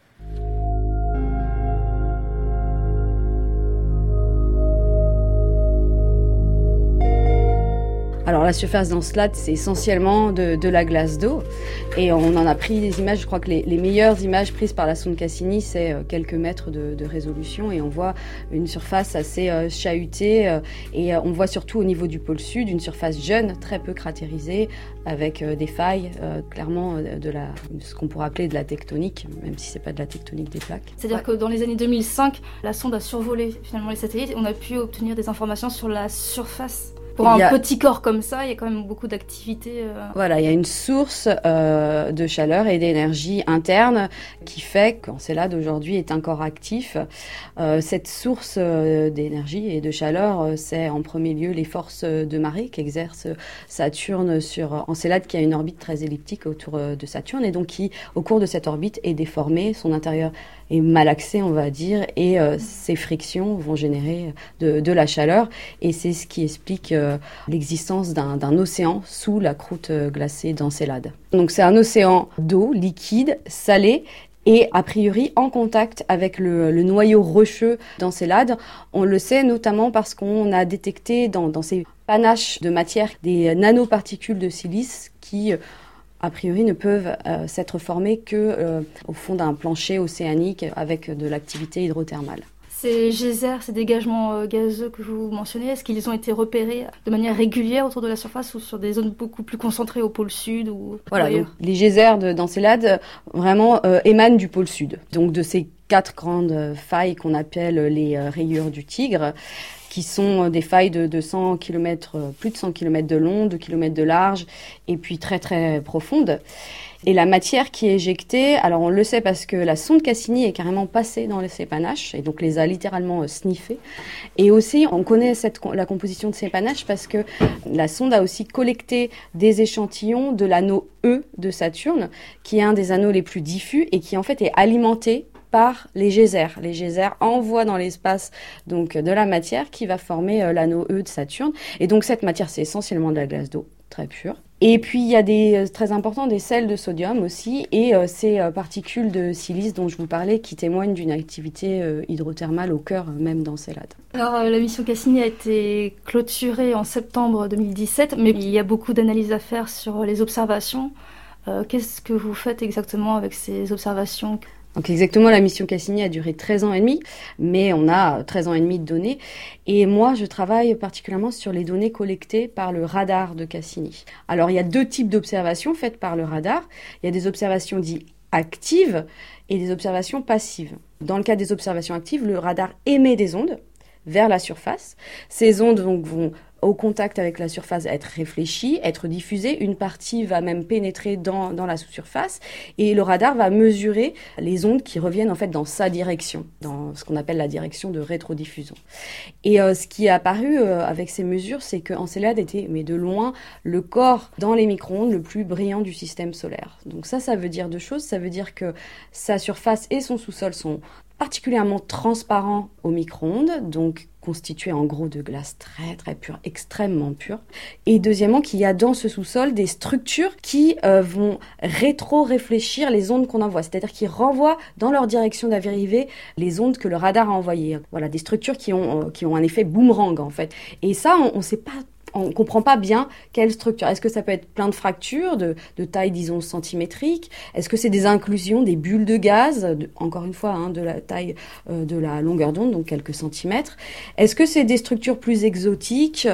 Alors la surface d'Encelade, c'est essentiellement de, de, la glace d'eau. Et on en a pris des images, je crois que les, les meilleures images prises par la sonde Cassini, c'est euh, quelques mètres de, de, résolution. Et on voit une surface assez euh, chahutée. Euh, et on voit surtout au niveau du pôle sud une surface jeune, très peu cratérisée, avec des failles, clairement de la, ce qu'on pourrait appeler de la tectonique, même si c'est pas de la tectonique des plaques. C'est-à-dire ouais. que dans les années 2005, la sonde a survolé finalement les satellites. On a pu obtenir des informations sur la surface pour un a... petit corps comme ça, il y a quand même beaucoup d'activités. Euh... Voilà, il y a une source euh, de chaleur et d'énergie interne qui fait qu'Encelade aujourd'hui est un corps actif. Euh, cette source d'énergie et de chaleur, c'est en premier lieu les forces de marée qu'exerce Saturne sur Encelade, qui a une orbite très elliptique autour de Saturne et donc qui, au cours de cette orbite, est déformé. Son intérieur est malaxé, on va dire, et ces frictions vont générer de, de la chaleur. Et c'est ce qui explique l'existence d'un océan sous la croûte glacée d'Encelade. Donc c'est un océan d'eau liquide, salé, et a priori en contact avec le, le noyau rocheux d'Encelade. On le sait notamment parce qu'on a détecté dans, dans, ces panaches de matière des nanoparticules de silice qui a priori ne peuvent euh, s'être formées que euh, au fond d'un plancher océanique avec de l'activité hydrothermale. Ces geysers, ces dégagements euh, gazeux que vous mentionnez, est-ce qu'ils ont été repérés de manière régulière autour de la surface ou sur des zones beaucoup plus concentrées au pôle sud ou Voilà, donc, les geysers d'Encelade vraiment euh, émanent du pôle sud. Donc de ces quatre grandes failles qu'on appelle les rayures du Tigre, qui sont des failles de, de 100 km, plus de 100 km de long, 2 km de large, et puis très très profondes. Et la matière qui est éjectée, alors on le sait parce que la sonde Cassini est carrément passée dans ces panaches et donc les a littéralement euh, sniffés. Et aussi, on connaît la composition de ces panaches parce que la sonde a aussi collecté des échantillons de l'anneau E de Saturne, qui est un des anneaux les plus diffus et qui en fait est alimenté les geysers. Les geysers envoient dans l'espace donc de la matière qui va former euh, l'anneau E de Saturne. Et donc cette matière, c'est essentiellement de la glace d'eau très pure. Et puis il y a des euh, très importants des sels de sodium aussi et euh, ces particules de silice dont je vous parlais qui témoignent d'une activité hydrothermale au cœur même d'Encelade. Alors la mission Cassini a été clôturée en septembre 2017, mais il y a beaucoup d'analyses à faire sur les observations. Qu'est-ce que vous faites exactement avec ces observations? Donc exactement, la mission Cassini a duré 13 ans et demi, mais on a 13 ans et demi de données. Et moi, je travaille particulièrement sur les données collectées par le radar de Cassini. Alors, il y a deux types d'observations faites par le radar. Il y a des observations dites actives et des observations passives. Dans le cas des observations actives, le radar émet des ondes vers la surface. Ces ondes vont au contact avec la surface être réfléchie, être diffusée. Une partie va même pénétrer dans, dans la sous-surface et le radar va mesurer les ondes qui reviennent en fait dans sa direction, dans ce qu'on appelle la direction de rétrodiffusion. Et euh, ce qui est apparu euh, avec ces mesures, c'est qu'Encelade était, mais de loin, le corps dans les micro-ondes le plus brillant du système solaire. Donc ça, ça veut dire deux choses. Ça veut dire que sa surface et son sous-sol sont particulièrement transparent au micro-ondes, donc constitué en gros de glace très très pure, extrêmement pure. Et deuxièmement, qu'il y a dans ce sous-sol des structures qui euh, vont rétro-réfléchir les ondes qu'on envoie, c'est-à-dire qui renvoient dans leur direction d'arrivée les ondes que le radar a envoyées. Voilà, des structures qui ont, euh, qui ont un effet boomerang en fait. Et ça, on ne sait pas on comprend pas bien quelle structure. Est-ce que ça peut être plein de fractures de, de taille, disons, centimétrique Est-ce que c'est des inclusions, des bulles de gaz, de, encore une fois, hein, de la taille euh, de la longueur d'onde, donc quelques centimètres? Est-ce que c'est des structures plus exotiques?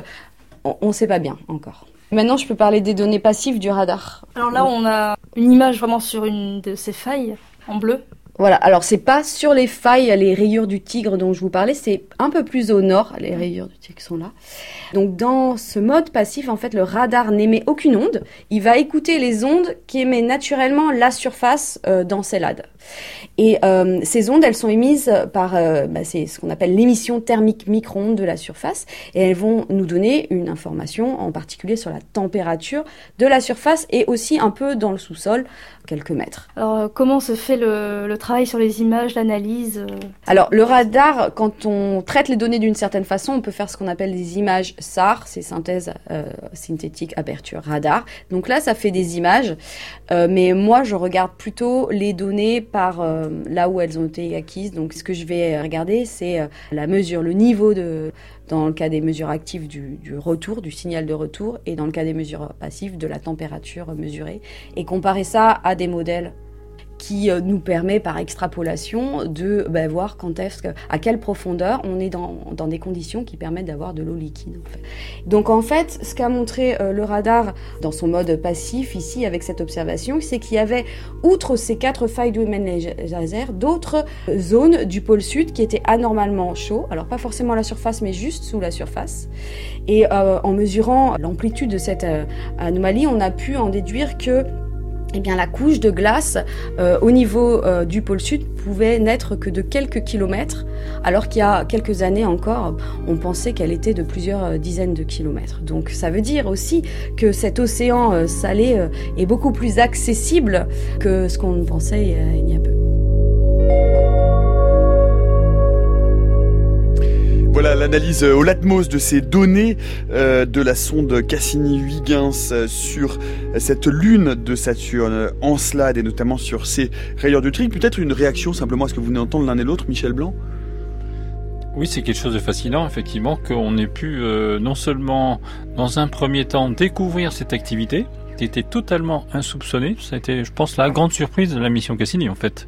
On ne sait pas bien encore. Maintenant, je peux parler des données passives du radar. Alors là, on a une image vraiment sur une de ces failles en bleu. Voilà, alors c'est pas sur les failles, les rayures du tigre dont je vous parlais, c'est un peu plus au nord, les rayures du tigre sont là. Donc dans ce mode passif, en fait, le radar n'émet aucune onde, il va écouter les ondes qui émettent naturellement la surface euh, d'Encelade. Et euh, ces ondes, elles sont émises par, euh, bah, ce qu'on appelle l'émission thermique micro-ondes de la surface, et elles vont nous donner une information, en particulier sur la température de la surface et aussi un peu dans le sous-sol, quelques mètres. Alors, euh, comment se fait le, le travail sur les images, l'analyse euh? Alors, le radar, quand on traite les données d'une certaine façon, on peut faire ce qu'on appelle des images SAR, c'est synthèse euh, synthétique aperture radar. Donc là, ça fait des images, euh, mais moi, je regarde plutôt les données par euh, là où elles ont été acquises. Donc, ce que je vais regarder, c'est la mesure, le niveau de dans le cas des mesures actives du, retour, du signal de retour, et dans le cas des mesures passives, de la température mesurée, et comparer ça à des modèles qui euh, nous permet par extrapolation de bah, voir à quelle profondeur on est dans, des conditions qui permettent d'avoir de l'eau liquide. Donc en fait, ce qu'a montré euh, le radar dans son mode passif ici avec cette observation, c'est qu'il y avait, outre ces quatre failles de laser, d'autres zones du pôle sud qui étaient anormalement chauds. Alors pas forcément à la surface, mais juste sous la surface. Et euh, en mesurant l'amplitude de cette anomalie, on a pu en déduire que eh la couche de glace euh, au niveau euh, du pôle sud pouvait n'être que de quelques kilomètres, alors qu'il y a quelques années encore, on pensait qu'elle était de plusieurs euh, dizaines de kilomètres. Donc ça veut dire aussi que cet océan salé est beaucoup plus accessible que ce qu'on pensait il y a peu. L'analyse euh, au latmos de ces données euh, de la sonde Cassini-Huygens euh, sur cette lune de Saturne, Encelade et notamment sur ces rayures de trique. Peut-être une réaction simplement à ce que vous venez d'entendre l'un et l'autre, Michel Blanc? Oui, c'est quelque chose de fascinant, effectivement, qu'on ait pu non seulement, dans un premier temps, découvrir cette activité, qui était totalement insoupçonnée. Ça a été, je pense, la grande surprise de la mission Cassini, en fait.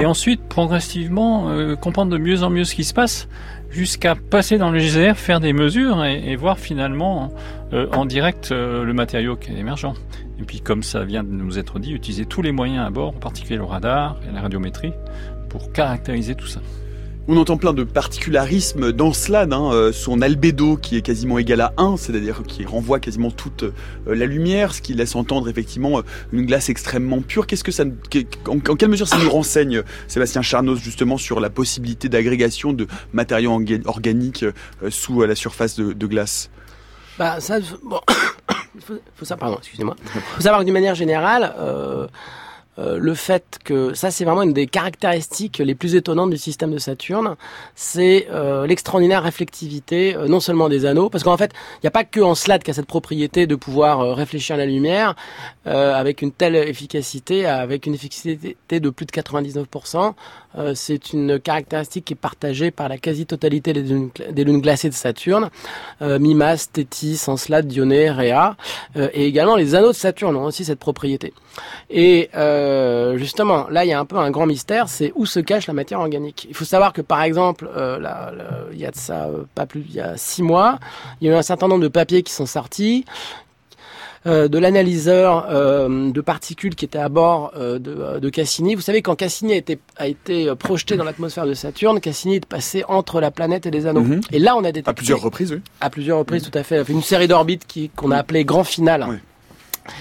Et ensuite, progressivement, comprendre de mieux en mieux ce qui se passe, jusqu'à passer dans le GZR, faire des mesures et, voir finalement euh, en direct euh, le matériau qui est émergent. Et puis, comme ça vient de nous être dit, utiliser tous les moyens à bord, en particulier le radar et la radiométrie, pour caractériser tout ça. On entend plein de particularismes dans Slade, hein, euh, son albédo qui est quasiment égal à 1, c'est-à-dire qui renvoie quasiment toute euh, la lumière, ce qui laisse entendre effectivement euh, une glace extrêmement pure. Qu'est-ce que ça, en, quelle mesure ça nous renseigne, Sébastien Charnos, justement sur la possibilité d'agrégation de matériaux organiques sous la surface de, glace? Bah, ça, faut, ça, pardon, excusez-moi. faut savoir que d'une manière générale, euh, le fait que ça c'est vraiment une des caractéristiques les plus étonnantes du système de Saturne, c'est euh, l'extraordinaire réflectivité euh, non seulement des anneaux, parce qu'en fait il n'y a pas que en SLAD qui a cette propriété de pouvoir réfléchir la lumière avec une telle efficacité, avec une efficacité de plus de 99%. C'est une caractéristique qui est partagée par la quasi-totalité des lunes, glacées de Saturne, Mimas, Tétis, Encelade, Dionée, Rhea, et également les anneaux de Saturne ont aussi cette propriété. Et euh, justement, là, il y a un peu un grand mystère, c'est où se cache la matière organique. Il faut savoir que, par exemple, euh, il y a de ça euh, pas plus, il y a six mois, il y a eu un certain nombre de papiers qui sont sortis. Euh, de l'analyseur euh, de particules qui était à bord euh, de, de, Cassini. Vous savez, quand Cassini a été, a été projeté dans l'atmosphère de Saturne, Cassini est passé entre la planète et les anneaux. Mm -hmm. Et là, on a détecté... À plusieurs reprises, oui. À plusieurs reprises, tout à fait. Une série d'orbites qu'on a appelée grand final. Oui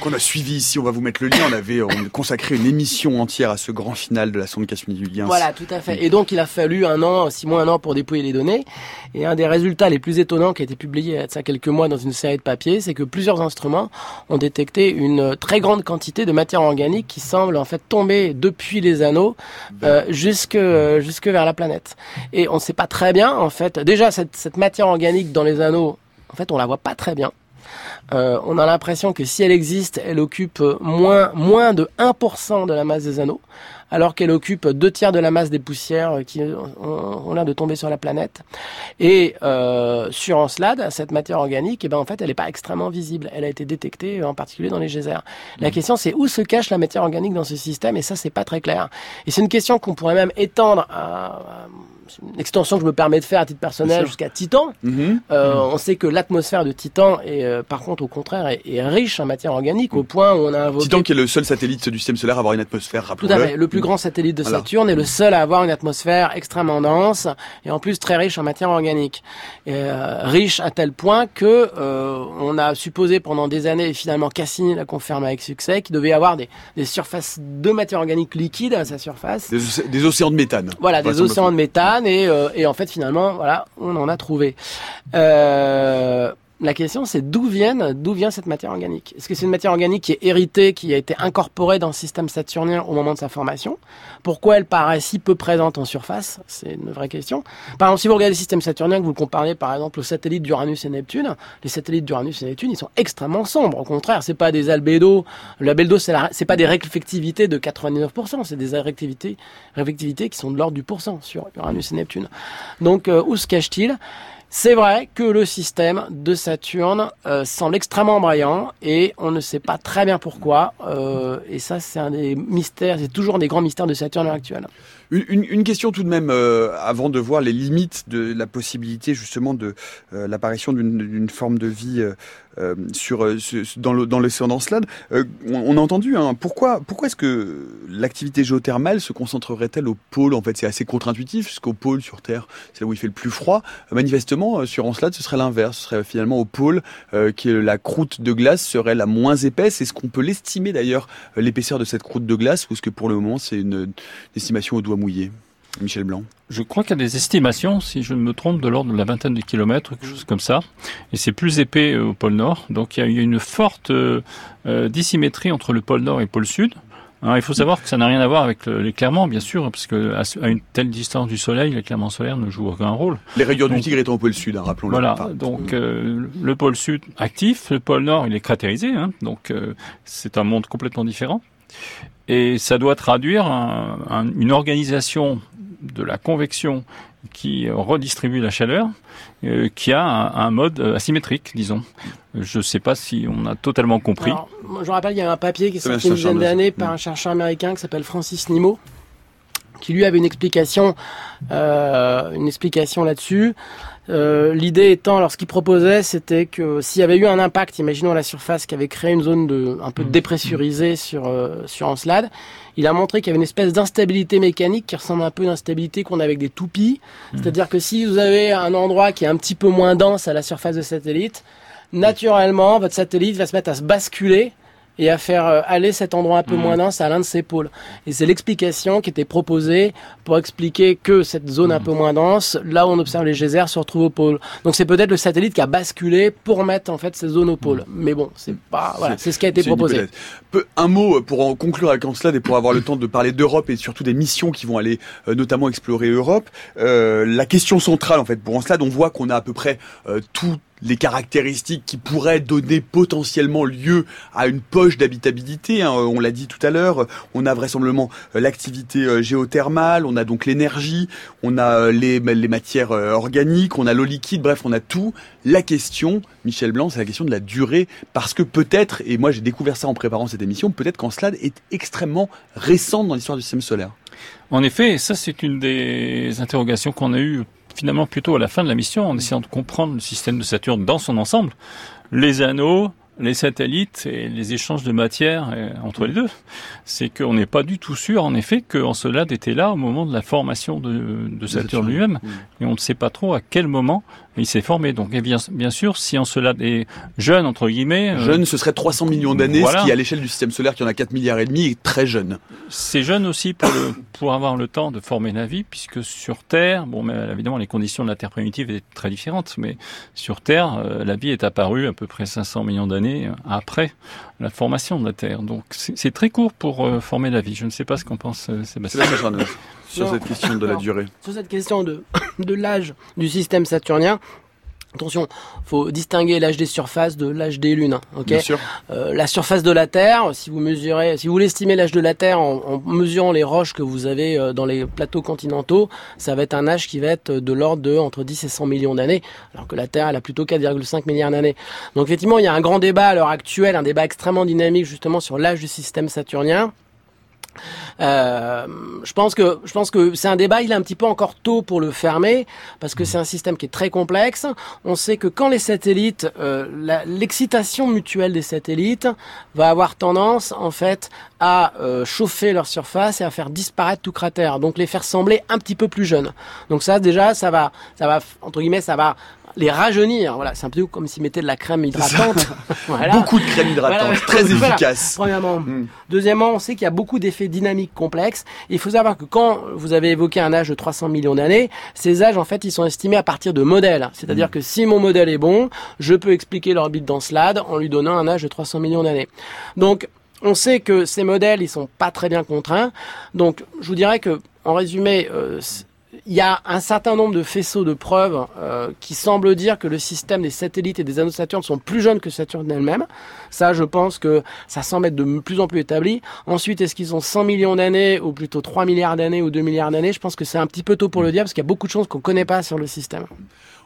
qu'on a suivi ici, on va vous mettre le lien, on avait on consacré une émission entière à ce grand final de la sonde Cassini-Huygens. Voilà, tout à fait. Et donc il a fallu un an, six mois, un an pour dépouiller les données. Et un des résultats les plus étonnants qui a été publié il y a quelques mois dans une série de papiers, c'est que plusieurs instruments ont détecté une très grande quantité de matière organique qui semble en fait tomber depuis les anneaux euh, jusque jusque vers la planète. Et on ne sait pas très bien en fait. Déjà cette, cette matière organique dans les anneaux, en fait on la voit pas très bien. Euh, on a l'impression que si elle existe, elle occupe moins, moins de 1% de la masse des anneaux, alors qu'elle occupe deux tiers de la masse des poussières qui ont, l'air de tomber sur la planète. Et euh, sur Encelade, cette matière organique, eh ben, en fait, elle n'est pas extrêmement visible. Elle a été détectée en particulier dans les geysers. La mmh. question, c'est où se cache la matière organique dans ce système, et ça, c'est pas très clair. Et c'est une question qu'on pourrait même étendre à, à une extension que je me permets de faire à titre personnel jusqu'à Titan. Mmh. Euh, mmh. On sait que l'atmosphère de Titan est, euh, par contre, au contraire, est, est, riche en matière organique, au point où on a invoqué... Titan qui est le seul satellite du système solaire à avoir une atmosphère, Tout à fait. Le plus grand satellite de Saturne et le seul à avoir une atmosphère extrêmement dense et en plus très riche en matière organique. Et, euh, riche à tel point que on a supposé pendant des années, et finalement Cassini l'a confirmé avec succès, qu'il devait y avoir des, des, surfaces de matière organique liquide à sa surface. Des, océans de méthane. Voilà, des océans de méthane et, euh, et en fait finalement, voilà, on en a trouvé. Euh, la question, c'est d'où viennent, d'où vient cette matière organique? Est-ce que c'est une matière organique qui est héritée, qui a été incorporée dans le système saturnien au moment de sa formation? Pourquoi elle paraît si peu présente en surface? C'est une vraie question. Par exemple, si vous regardez le système saturnien, que vous le comparez par exemple aux satellites d'Uranus et Neptune, les satellites d'Uranus et Neptune, ils sont extrêmement sombres. Au contraire, c'est pas des albédos. L'albédo, c'est, pas des réflectivités de 99%, c'est des réflectivités, réflectivités qui sont de l'ordre du pourcent sur Uranus et Neptune. Donc, euh, où se cache-t-il? C'est vrai que le système de Saturne euh, semble extrêmement brillant et on ne sait pas très bien pourquoi. Euh, et ça, c'est un des mystères, c'est toujours un des grands mystères de Saturne actuel. Une, une, question tout de même, euh, avant de voir les limites de la possibilité justement de l'apparition d'une forme de vie euh, sur, dans l'océan d'Encelade. On, a entendu, hein, pourquoi, pourquoi est-ce que l'activité géothermale se concentrerait-elle au pôle En fait, c'est assez contre-intuitif, puisqu'au pôle sur Terre, c'est là où il fait le plus froid. manifestement, sur Encelade, ce serait l'inverse. Ce serait finalement au pôle que la croûte de glace serait la moins épaisse. Est-ce qu'on peut l'estimer d'ailleurs, l'épaisseur de cette croûte de glace, ou est-ce que pour le moment, c'est une, une estimation au doigt mouillé. Michel Blanc. Je crois qu'il y a des estimations, si je ne me trompe, de l'ordre de la vingtaine de kilomètres, quelque chose comme ça. Et c'est plus épais euh, au pôle Nord. Donc il y a une forte euh, euh, dissymétrie entre le pôle Nord et le pôle Sud. Alors, il faut savoir que ça n'a rien à voir avec l'éclairement, bien sûr, parce que à, une telle distance du Soleil, l'éclairement solaire ne joue aucun rôle. Les rayures du Tigre étant au pôle Sud, hein, rappelons-le. Voilà, donc le pôle Sud actif, le pôle Nord il est cratérisé, hein, donc c'est un monde complètement différent. Et ça doit traduire une organisation de la convection qui redistribue la chaleur, euh, qui a un, mode asymétrique, disons. Je ne sais pas si on a totalement compris. je vous rappelle, il y a un papier qui est sorti une dizaine d'années par un chercheur américain qui s'appelle Francis Nimo, qui lui avait une explication, euh, une explication là-dessus. Euh, l'idée étant, alors ce qu'il proposait, c'était que s'il y avait eu un impact, imaginons la surface qui avait créé une zone de, un peu mmh. dépressurisée sur, euh, sur Encelade, il a montré qu'il y avait une espèce d'instabilité mécanique qui ressemble un peu à l'instabilité qu'on a avec des toupies. Mmh. C'est-à-dire que si vous avez un endroit qui est un petit peu moins dense à la surface de satellite, naturellement, votre satellite va se mettre à se basculer et à faire euh, aller cet endroit un peu mmh. moins dense à l'un de ses pôles. Et c'est l'explication qui était proposée pour expliquer que cette zone un mmh. peu moins dense, là où on observe les geysers, se retrouve au pôle. Donc c'est peut-être le satellite qui a basculé pour mettre en fait ces zones au pôle. Mmh. Mais bon, c'est pas voilà, c'est ce qui a été proposé. Peu, un mot pour en conclure avec Encelade et pour avoir le temps de parler d'Europe et surtout des missions qui vont aller euh, notamment explorer Europe. Euh, la question centrale en fait pour Encelade, on voit qu'on a à peu près euh, tout les caractéristiques qui pourraient donner potentiellement lieu à une poche d'habitabilité. Hein. On l'a dit tout à l'heure, on a vraisemblablement euh, l'activité euh, géothermale, on a donc l'énergie, on a euh, les, les matières organiques, on a l'eau liquide, bref, on a tout. La question, Michel Blanc, c'est la question de la durée, parce que peut-être, et moi j'ai découvert ça en préparant cette émission, peut-être qu'Encelade est extrêmement récente dans l'histoire du système solaire. En effet, ça c'est une des interrogations qu'on a eues finalement plutôt à la fin de la mission en essayant de comprendre le système de Saturne dans son ensemble. Les anneaux, les satellites et les échanges de matière euh, entre les deux. C'est qu'on n'est pas du tout sûr, en effet, qu'Encelade était là au moment de la formation de, de Saturne lui-même. Et on ne sait pas trop à quel moment il s'est formé. Donc, bien, bien sûr, si Encelade est jeune, entre guillemets... Euh, jeune, ce serait 300 millions d'années, ce qui, à l'échelle du système solaire, qui en a 4 milliards et demi, est très jeune. C'est jeune aussi pour, le, pour avoir le temps de former la vie, puisque sur Terre, bon, mais évidemment, les conditions de la Terre primitive étaient très différentes, mais sur Terre, euh, la vie est apparue à peu près 500 millions d'années après la formation de la Terre. Donc, c'est très court pour euh, former la vie. Je ne sais pas ce qu'en pense Sébastien. Sur cette question de la durée. Sur cette question de, de l'âge du système saturnien, Attention, faut distinguer l'âge des surfaces de l'âge des lunes. Hein, Bien sûr. Euh, la surface de la Terre, si vous mesurez, si vous voulez estimer l'âge de la Terre en, mesurant les roches que vous avez euh, dans les plateaux continentaux, ça va être un âge qui va être de l'ordre de entre 10 et 100 millions d'années, alors que la Terre elle a plutôt 4,5 milliards d'années. Donc effectivement, il y a un grand débat à l'heure actuelle, un débat extrêmement dynamique justement sur l'âge du système saturnien. Euh, je pense que c'est un débat. Il est un petit peu encore tôt pour le fermer parce que c'est un système qui est très complexe. On sait que quand les satellites, euh, l'excitation mutuelle des satellites va avoir tendance en fait à euh, chauffer leur surface et à faire disparaître tout cratère, donc les faire sembler un petit peu plus jeunes. Donc ça déjà, ça va entre guillemets, ça va les rajeunir. Voilà, c'est un peu comme s'ils mettaient de la crème hydratante. voilà. Beaucoup de crème hydratante, très efficace. Premièrement. Mm. Deuxièmement, on sait qu'il y a beaucoup d'effets dynamiques complexes. Il faut savoir que quand vous avez évoqué un âge de 300 millions d'années, ces âges, en fait, ils sont estimés à partir de modèles. C'est-à-dire mm. que si mon modèle est bon, je peux expliquer l'orbite d'Encelade en lui donnant un âge de 300 millions d'années. Donc, on sait que ces modèles, ils sont pas très bien contraints. Donc, je vous dirais que, en résumé, euh, il y a un certain nombre de faisceaux de preuves euh, qui semblent dire que le système des satellites et des anneaux de Saturne sont plus jeunes que Saturne elle-même. Ça, je pense que ça semble être de plus en plus établi. Ensuite, est-ce qu'ils ont 100 millions d'années ou plutôt 3 milliards d'années ou 2 milliards d'années? Je pense que c'est un petit peu tôt pour le dire parce qu'il y a beaucoup de choses qu'on connaît pas sur le système.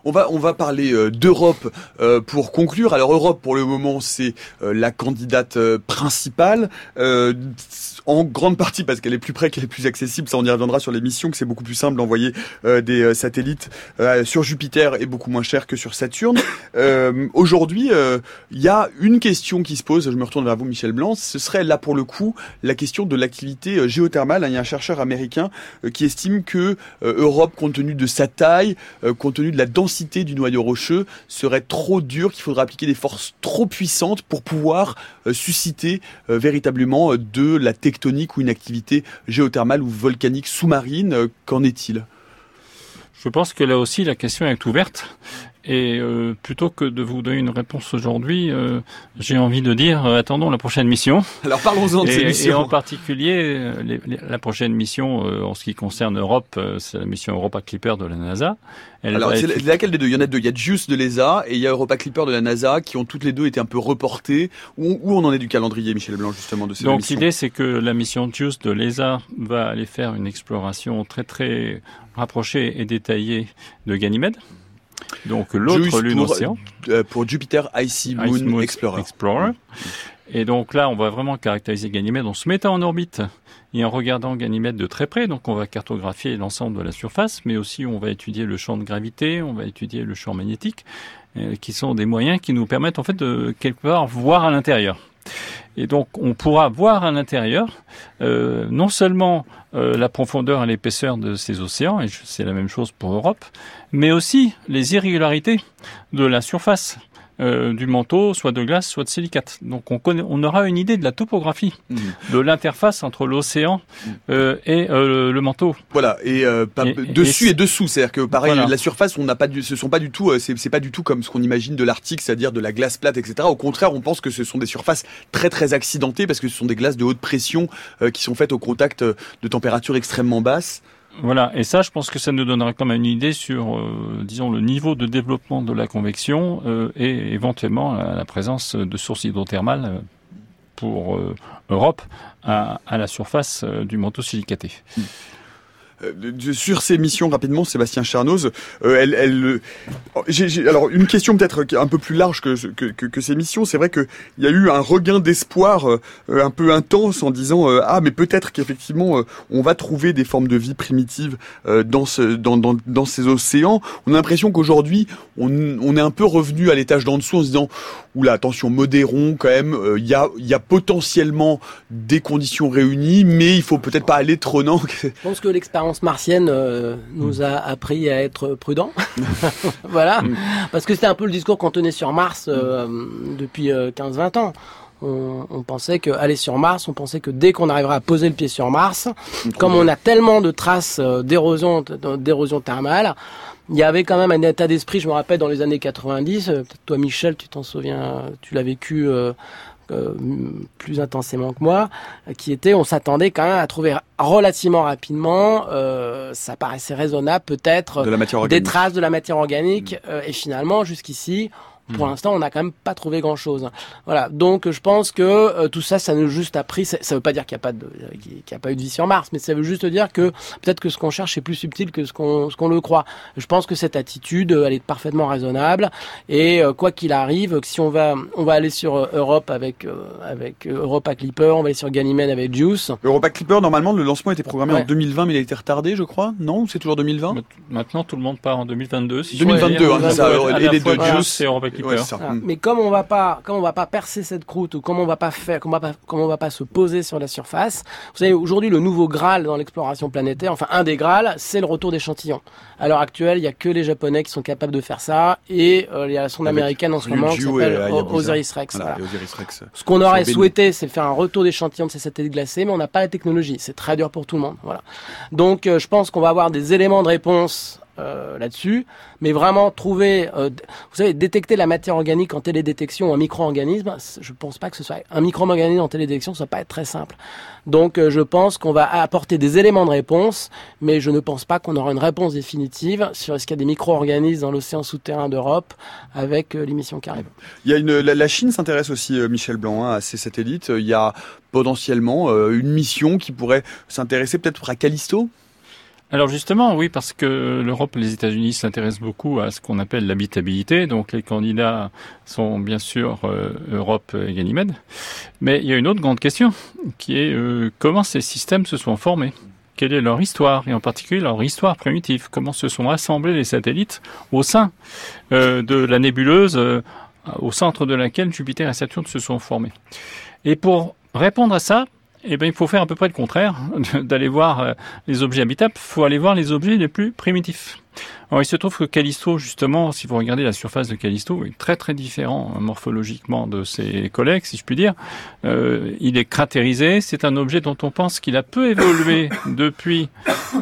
On va on va parler euh, d'Europe euh, pour conclure. Alors Europe pour le moment c'est euh, la candidate principale en grande partie parce qu'elle est plus près, qu'elle est plus accessible. Ça on y reviendra sur l'émission que c'est beaucoup plus simple d'envoyer des satellites sur Jupiter et beaucoup moins cher que sur Saturne. Aujourd'hui il y a une question qui se pose. Je me retourne vers vous Michel Blanc. Ce serait là pour le coup la question de l'activité géothermale. Il y a un chercheur américain qui estime que Europe compte tenu de sa taille, compte tenu de la densité du noyau rocheux serait trop dur, qu'il faudrait appliquer des forces trop puissantes pour pouvoir euh, susciter euh, véritablement euh, de la ou une activité géothermale ou volcanique sous-marine. Qu'en est-il? Je pense que là aussi la question est ouverte et euh, plutôt que de vous donner une réponse aujourd'hui, euh, j'ai envie de dire euh, attendons la prochaine mission. Alors parlons-en de ces missions. Et en particulier, la prochaine mission en ce qui concerne Europe, c'est la mission Europa Clipper de la NASA. Alors c'est laquelle des deux? Il y en a deux. Il y a JUICE de l'ESA et il y a Europa Clipper de la NASA qui ont toutes les deux été un peu reportées. Où, où on en est du calendrier, Michel Blanc, justement, de ces Donc l'idée, c'est que la mission JUICE de l'ESA va aller faire une exploration très très rapprochée et détaillée de Ganymède. Donc l'autre lune océan. Euh, pour Jupiter Icy Moon, Explorer. Et donc là, on va vraiment caractériser Ganymède en se mettant en orbite et en regardant Ganymède de très près. Donc on va cartographier l'ensemble de la surface, mais aussi on va étudier le champ de gravité, on va étudier le champ magnétique, euh, qui sont des moyens qui nous permettent en fait de quelque part voir à l'intérieur. Et donc on pourra voir à l'intérieur euh, non seulement euh, la profondeur et l'épaisseur de ces océans, et c'est la même chose pour Europe, mais aussi les irrégularités de la surface. Euh, du manteau, soit de glace, soit de silicate. Donc on, connaît, on aura une idée de la topographie, mmh. de l'interface entre l'océan mmh. euh, et euh, le manteau. Voilà, et, dessus et, dessous, c'est-à-dire que pareil, la surface, on n'a pas, du, ce sont pas du tout, c'est pas du tout comme ce qu'on imagine de l'Arctique, c'est-à-dire de la glace plate, etc. Au contraire, on pense que ce sont des surfaces très très accidentées parce que ce sont des glaces de haute pression qui sont faites au contact de températures extrêmement basses. Voilà, et ça, je pense que ça nous donnera quand même une idée sur, euh, disons, le niveau de développement de la convection euh, et éventuellement la, présence de sources hydrothermales euh, pour Europe à, la surface du manteau silicaté. Hmm. Euh, sur ces missions rapidement, Sébastien Charnoz, euh, elle, elle j'ai, alors une question peut-être un peu plus large que, que, que, ces missions. C'est vrai qu'il y a eu un regain d'espoir euh, un peu intense en disant ah mais peut-être qu'effectivement on va trouver des formes de vie primitives dans, ce, dans, dans, dans ces océans. On a l'impression qu'aujourd'hui on, on est un peu revenu à l'étage d'en dessous en se disant oula attention modérons quand même. Il y a y a potentiellement des conditions réunies, mais il faut peut-être pas aller trop non? Que martienne euh, nous a appris à être prudents. voilà. Mm. Parce que c'était un peu le discours qu'on tenait sur Mars euh, depuis 15-20 euh, ans. On, pensait que aller sur Mars, on pensait que dès qu'on arriverait à poser le pied sur Mars, comme on a tellement de traces d'érosion, d'érosion thermale, il y avait quand même un état d'esprit, je me rappelle dans les années 90, toi Michel, tu t'en souviens, tu l'as vécu euh, plus intensément que moi, qui était, on s'attendait quand même à trouver relativement rapidement, euh, ça paraissait raisonnable peut-être, des traces de la matière organique. Mmh. Euh, et finalement, jusqu'ici, Pour l'instant, on n'a quand même pas trouvé grand-chose. Voilà. Donc, je pense que euh, tout ça, ça nous juste appris. Ça, ça veut pas dire qu'il n'y a pas de, qu'il n'y a pas eu de vie sur Mars, mais ça veut juste dire que peut-être que ce qu'on cherche est plus subtil que ce qu'on, ce qu'on le croit. Je pense que cette attitude, euh, elle est parfaitement raisonnable. Et euh, quoi qu'il arrive, si on va, on va aller sur euh, Europe avec, euh, avec Europa Clipper, on va aller sur Ganymede avec Juice. Europa Clipper, normalement, le lancement était programmé Ouais. en 2020, mais il a été retardé, je crois. Non, ou c'est toujours 2020 Maintenant, tout le monde part en 2022. Si 2022, hein, ça, et les deux Juice Juice. Ouais. Mm. Mais comme on va pas, comme on va pas percer cette croûte ou comme on va pas faire, comme on va pas, comme on va pas se poser sur la surface. Vous savez, aujourd'hui, le nouveau Graal dans l'exploration planétaire, enfin un des Graals, c'est le retour d'échantillons. À l'heure actuelle, il y a que les Japonais qui sont capables de faire ça et euh, il y a la sonde Avec américaine en ce moment qui s'appelle Hayabusa. Osiris Rex. Voilà, voilà. et Osiris Rex. Ce qu'on aurait souhaité, c'est faire un retour d'échantillons de ces satellites glacés, mais on n'a pas la technologie. C'est très dur pour tout le monde. Voilà. Donc, euh, je pense qu'on va avoir des éléments de réponse euh, là-dessus, mais vraiment trouver, euh, vous savez, détecter la matière organique en télédétection, un micro-organisme, je pense pas que ce soit un micro-organisme en télédétection, ça va pas être très simple. Donc, euh, je pense qu'on va apporter des éléments de réponse, mais je ne pense pas qu'on aura une réponse définitive sur est-ce qu'il y a des micro-organismes dans l'océan souterrain d'Europe avec euh, l'émission qui arrive. Il y a une, la, la Chine s'intéresse aussi, euh, Michel Blanc, hein, à ces satellites. Il y a potentiellement euh, une mission qui pourrait s'intéresser peut-être à Callisto? Alors justement, oui, parce que l'Europe et les États-Unis s'intéressent beaucoup à ce qu'on appelle l'habitabilité. Donc les candidats sont bien sûr euh, Europe et Ganymède. Mais il y a une autre grande question, qui est euh, comment ces systèmes se sont formés? Quelle est leur histoire, et en particulier leur histoire primitive Comment se sont assemblés les satellites au sein euh, de la nébuleuse au centre de laquelle Jupiter et Saturne se sont formés? Et pour répondre à ça, eh ben, il faut faire à peu près le contraire, d'aller voir euh, les objets habitables, il faut aller voir les objets les plus primitifs. Alors il se trouve que Callisto, justement, si vous regardez la surface de Callisto, est très très différent euh, morphologiquement de ses collègues, si je puis dire. Euh, il est cratérisé, c'est un objet dont on pense qu'il a peu évolué depuis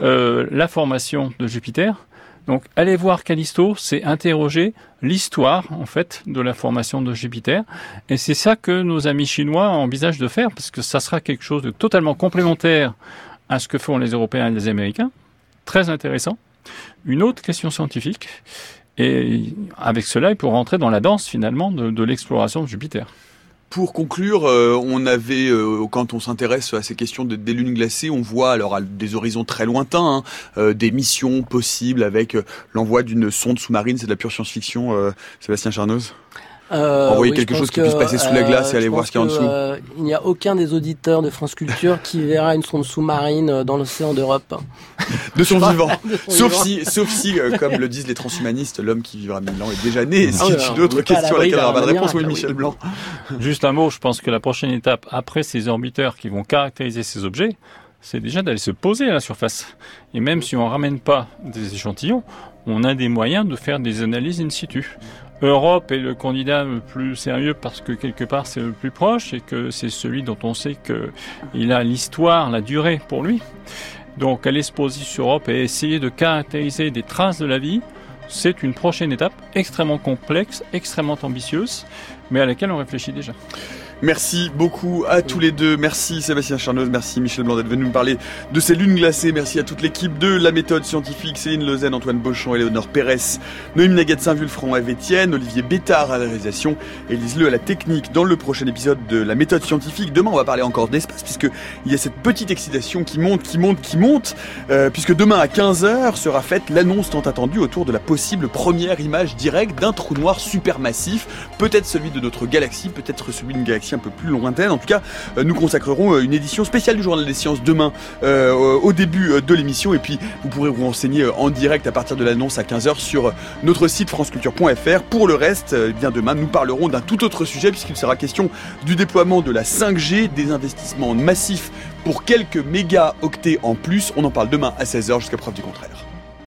euh, la formation de Jupiter. Donc aller voir Callisto, c'est interroger l'histoire en fait de la formation de Jupiter, et c'est ça que nos amis chinois envisagent de faire, parce que ça sera quelque chose de totalement complémentaire à ce que font les Européens et les Américains, très intéressant. Une autre question scientifique, et avec cela, il faut rentrer dans la danse finalement de l'exploration de Jupiter. Pour conclure, euh, on avait, euh, quand on s'intéresse à ces questions de, des lunes glacées, on voit alors à des horizons très lointains hein, euh, des missions possibles avec l'envoi d'une sonde sous-marine. C'est de la pure science-fiction, Sébastien Charnoz? Euh, Envoyer oui, quelque chose qui puisse passer sous la glace et euh, aller je voir ce qu'il y a en dessous. euh, il n'y a aucun des auditeurs de France Culture qui verra une sonde sous-marine euh, dans l'océan d'Europe. De son vivant. De son Sauf vivant. si, sauf si, euh, comme le disent les transhumanistes, l'homme qui vivra mille ans est déjà né. Ah autre on est pas à question à l'abri laquelle on n'aura pas de réponse, oui, Michel. Blanc. Juste un mot, je pense que la prochaine étape après ces orbiteurs qui vont caractériser ces objets, c'est déjà d'aller se poser à la surface. Et même si on ramène pas des échantillons, on a des moyens de faire des analyses in situ. Europe est le candidat le plus sérieux parce que quelque part c'est le plus proche et que c'est celui dont on sait que il a l'histoire, la durée pour lui. Donc aller se poser sur Europe et essayer de caractériser des traces de la vie, c'est une prochaine étape extrêmement complexe, extrêmement ambitieuse, mais à laquelle on réfléchit déjà. Merci beaucoup à tous les deux. Merci Sébastien Charnoz, merci Michel Blanc d'être venu nous parler de ces lunes glacées. Merci à toute l'équipe de La Méthode Scientifique, Céline Lezen, Antoine Beauchamp, Éléonore Pérez, Noémie Nagat Saint-Vulfranc, Eve Etienne, Olivier Bétard à la réalisation, Élise Le à la technique dans le prochain épisode de La Méthode Scientifique. Demain, on va parler encore d'espace puisque il y a cette petite excitation qui monte, qui monte, qui monte, euh, puisque demain à 15h sera faite l'annonce tant attendue autour de la possible première image directe d'un trou noir supermassif, peut-être celui de notre galaxie, peut-être celui d'une galaxie un peu plus lointaine. En tout cas, euh, nous consacrerons euh, une édition spéciale du Journal des Sciences demain euh, au début de l'émission et puis vous pourrez vous renseigner en direct à partir de l'annonce à 15h sur notre site franceculture.fr. Pour le reste, eh bien demain nous parlerons d'un tout autre sujet puisqu'il sera question du déploiement de la 5G, des investissements massifs pour quelques mégaoctets en plus. On en parle demain à 16h jusqu'à preuve du contraire.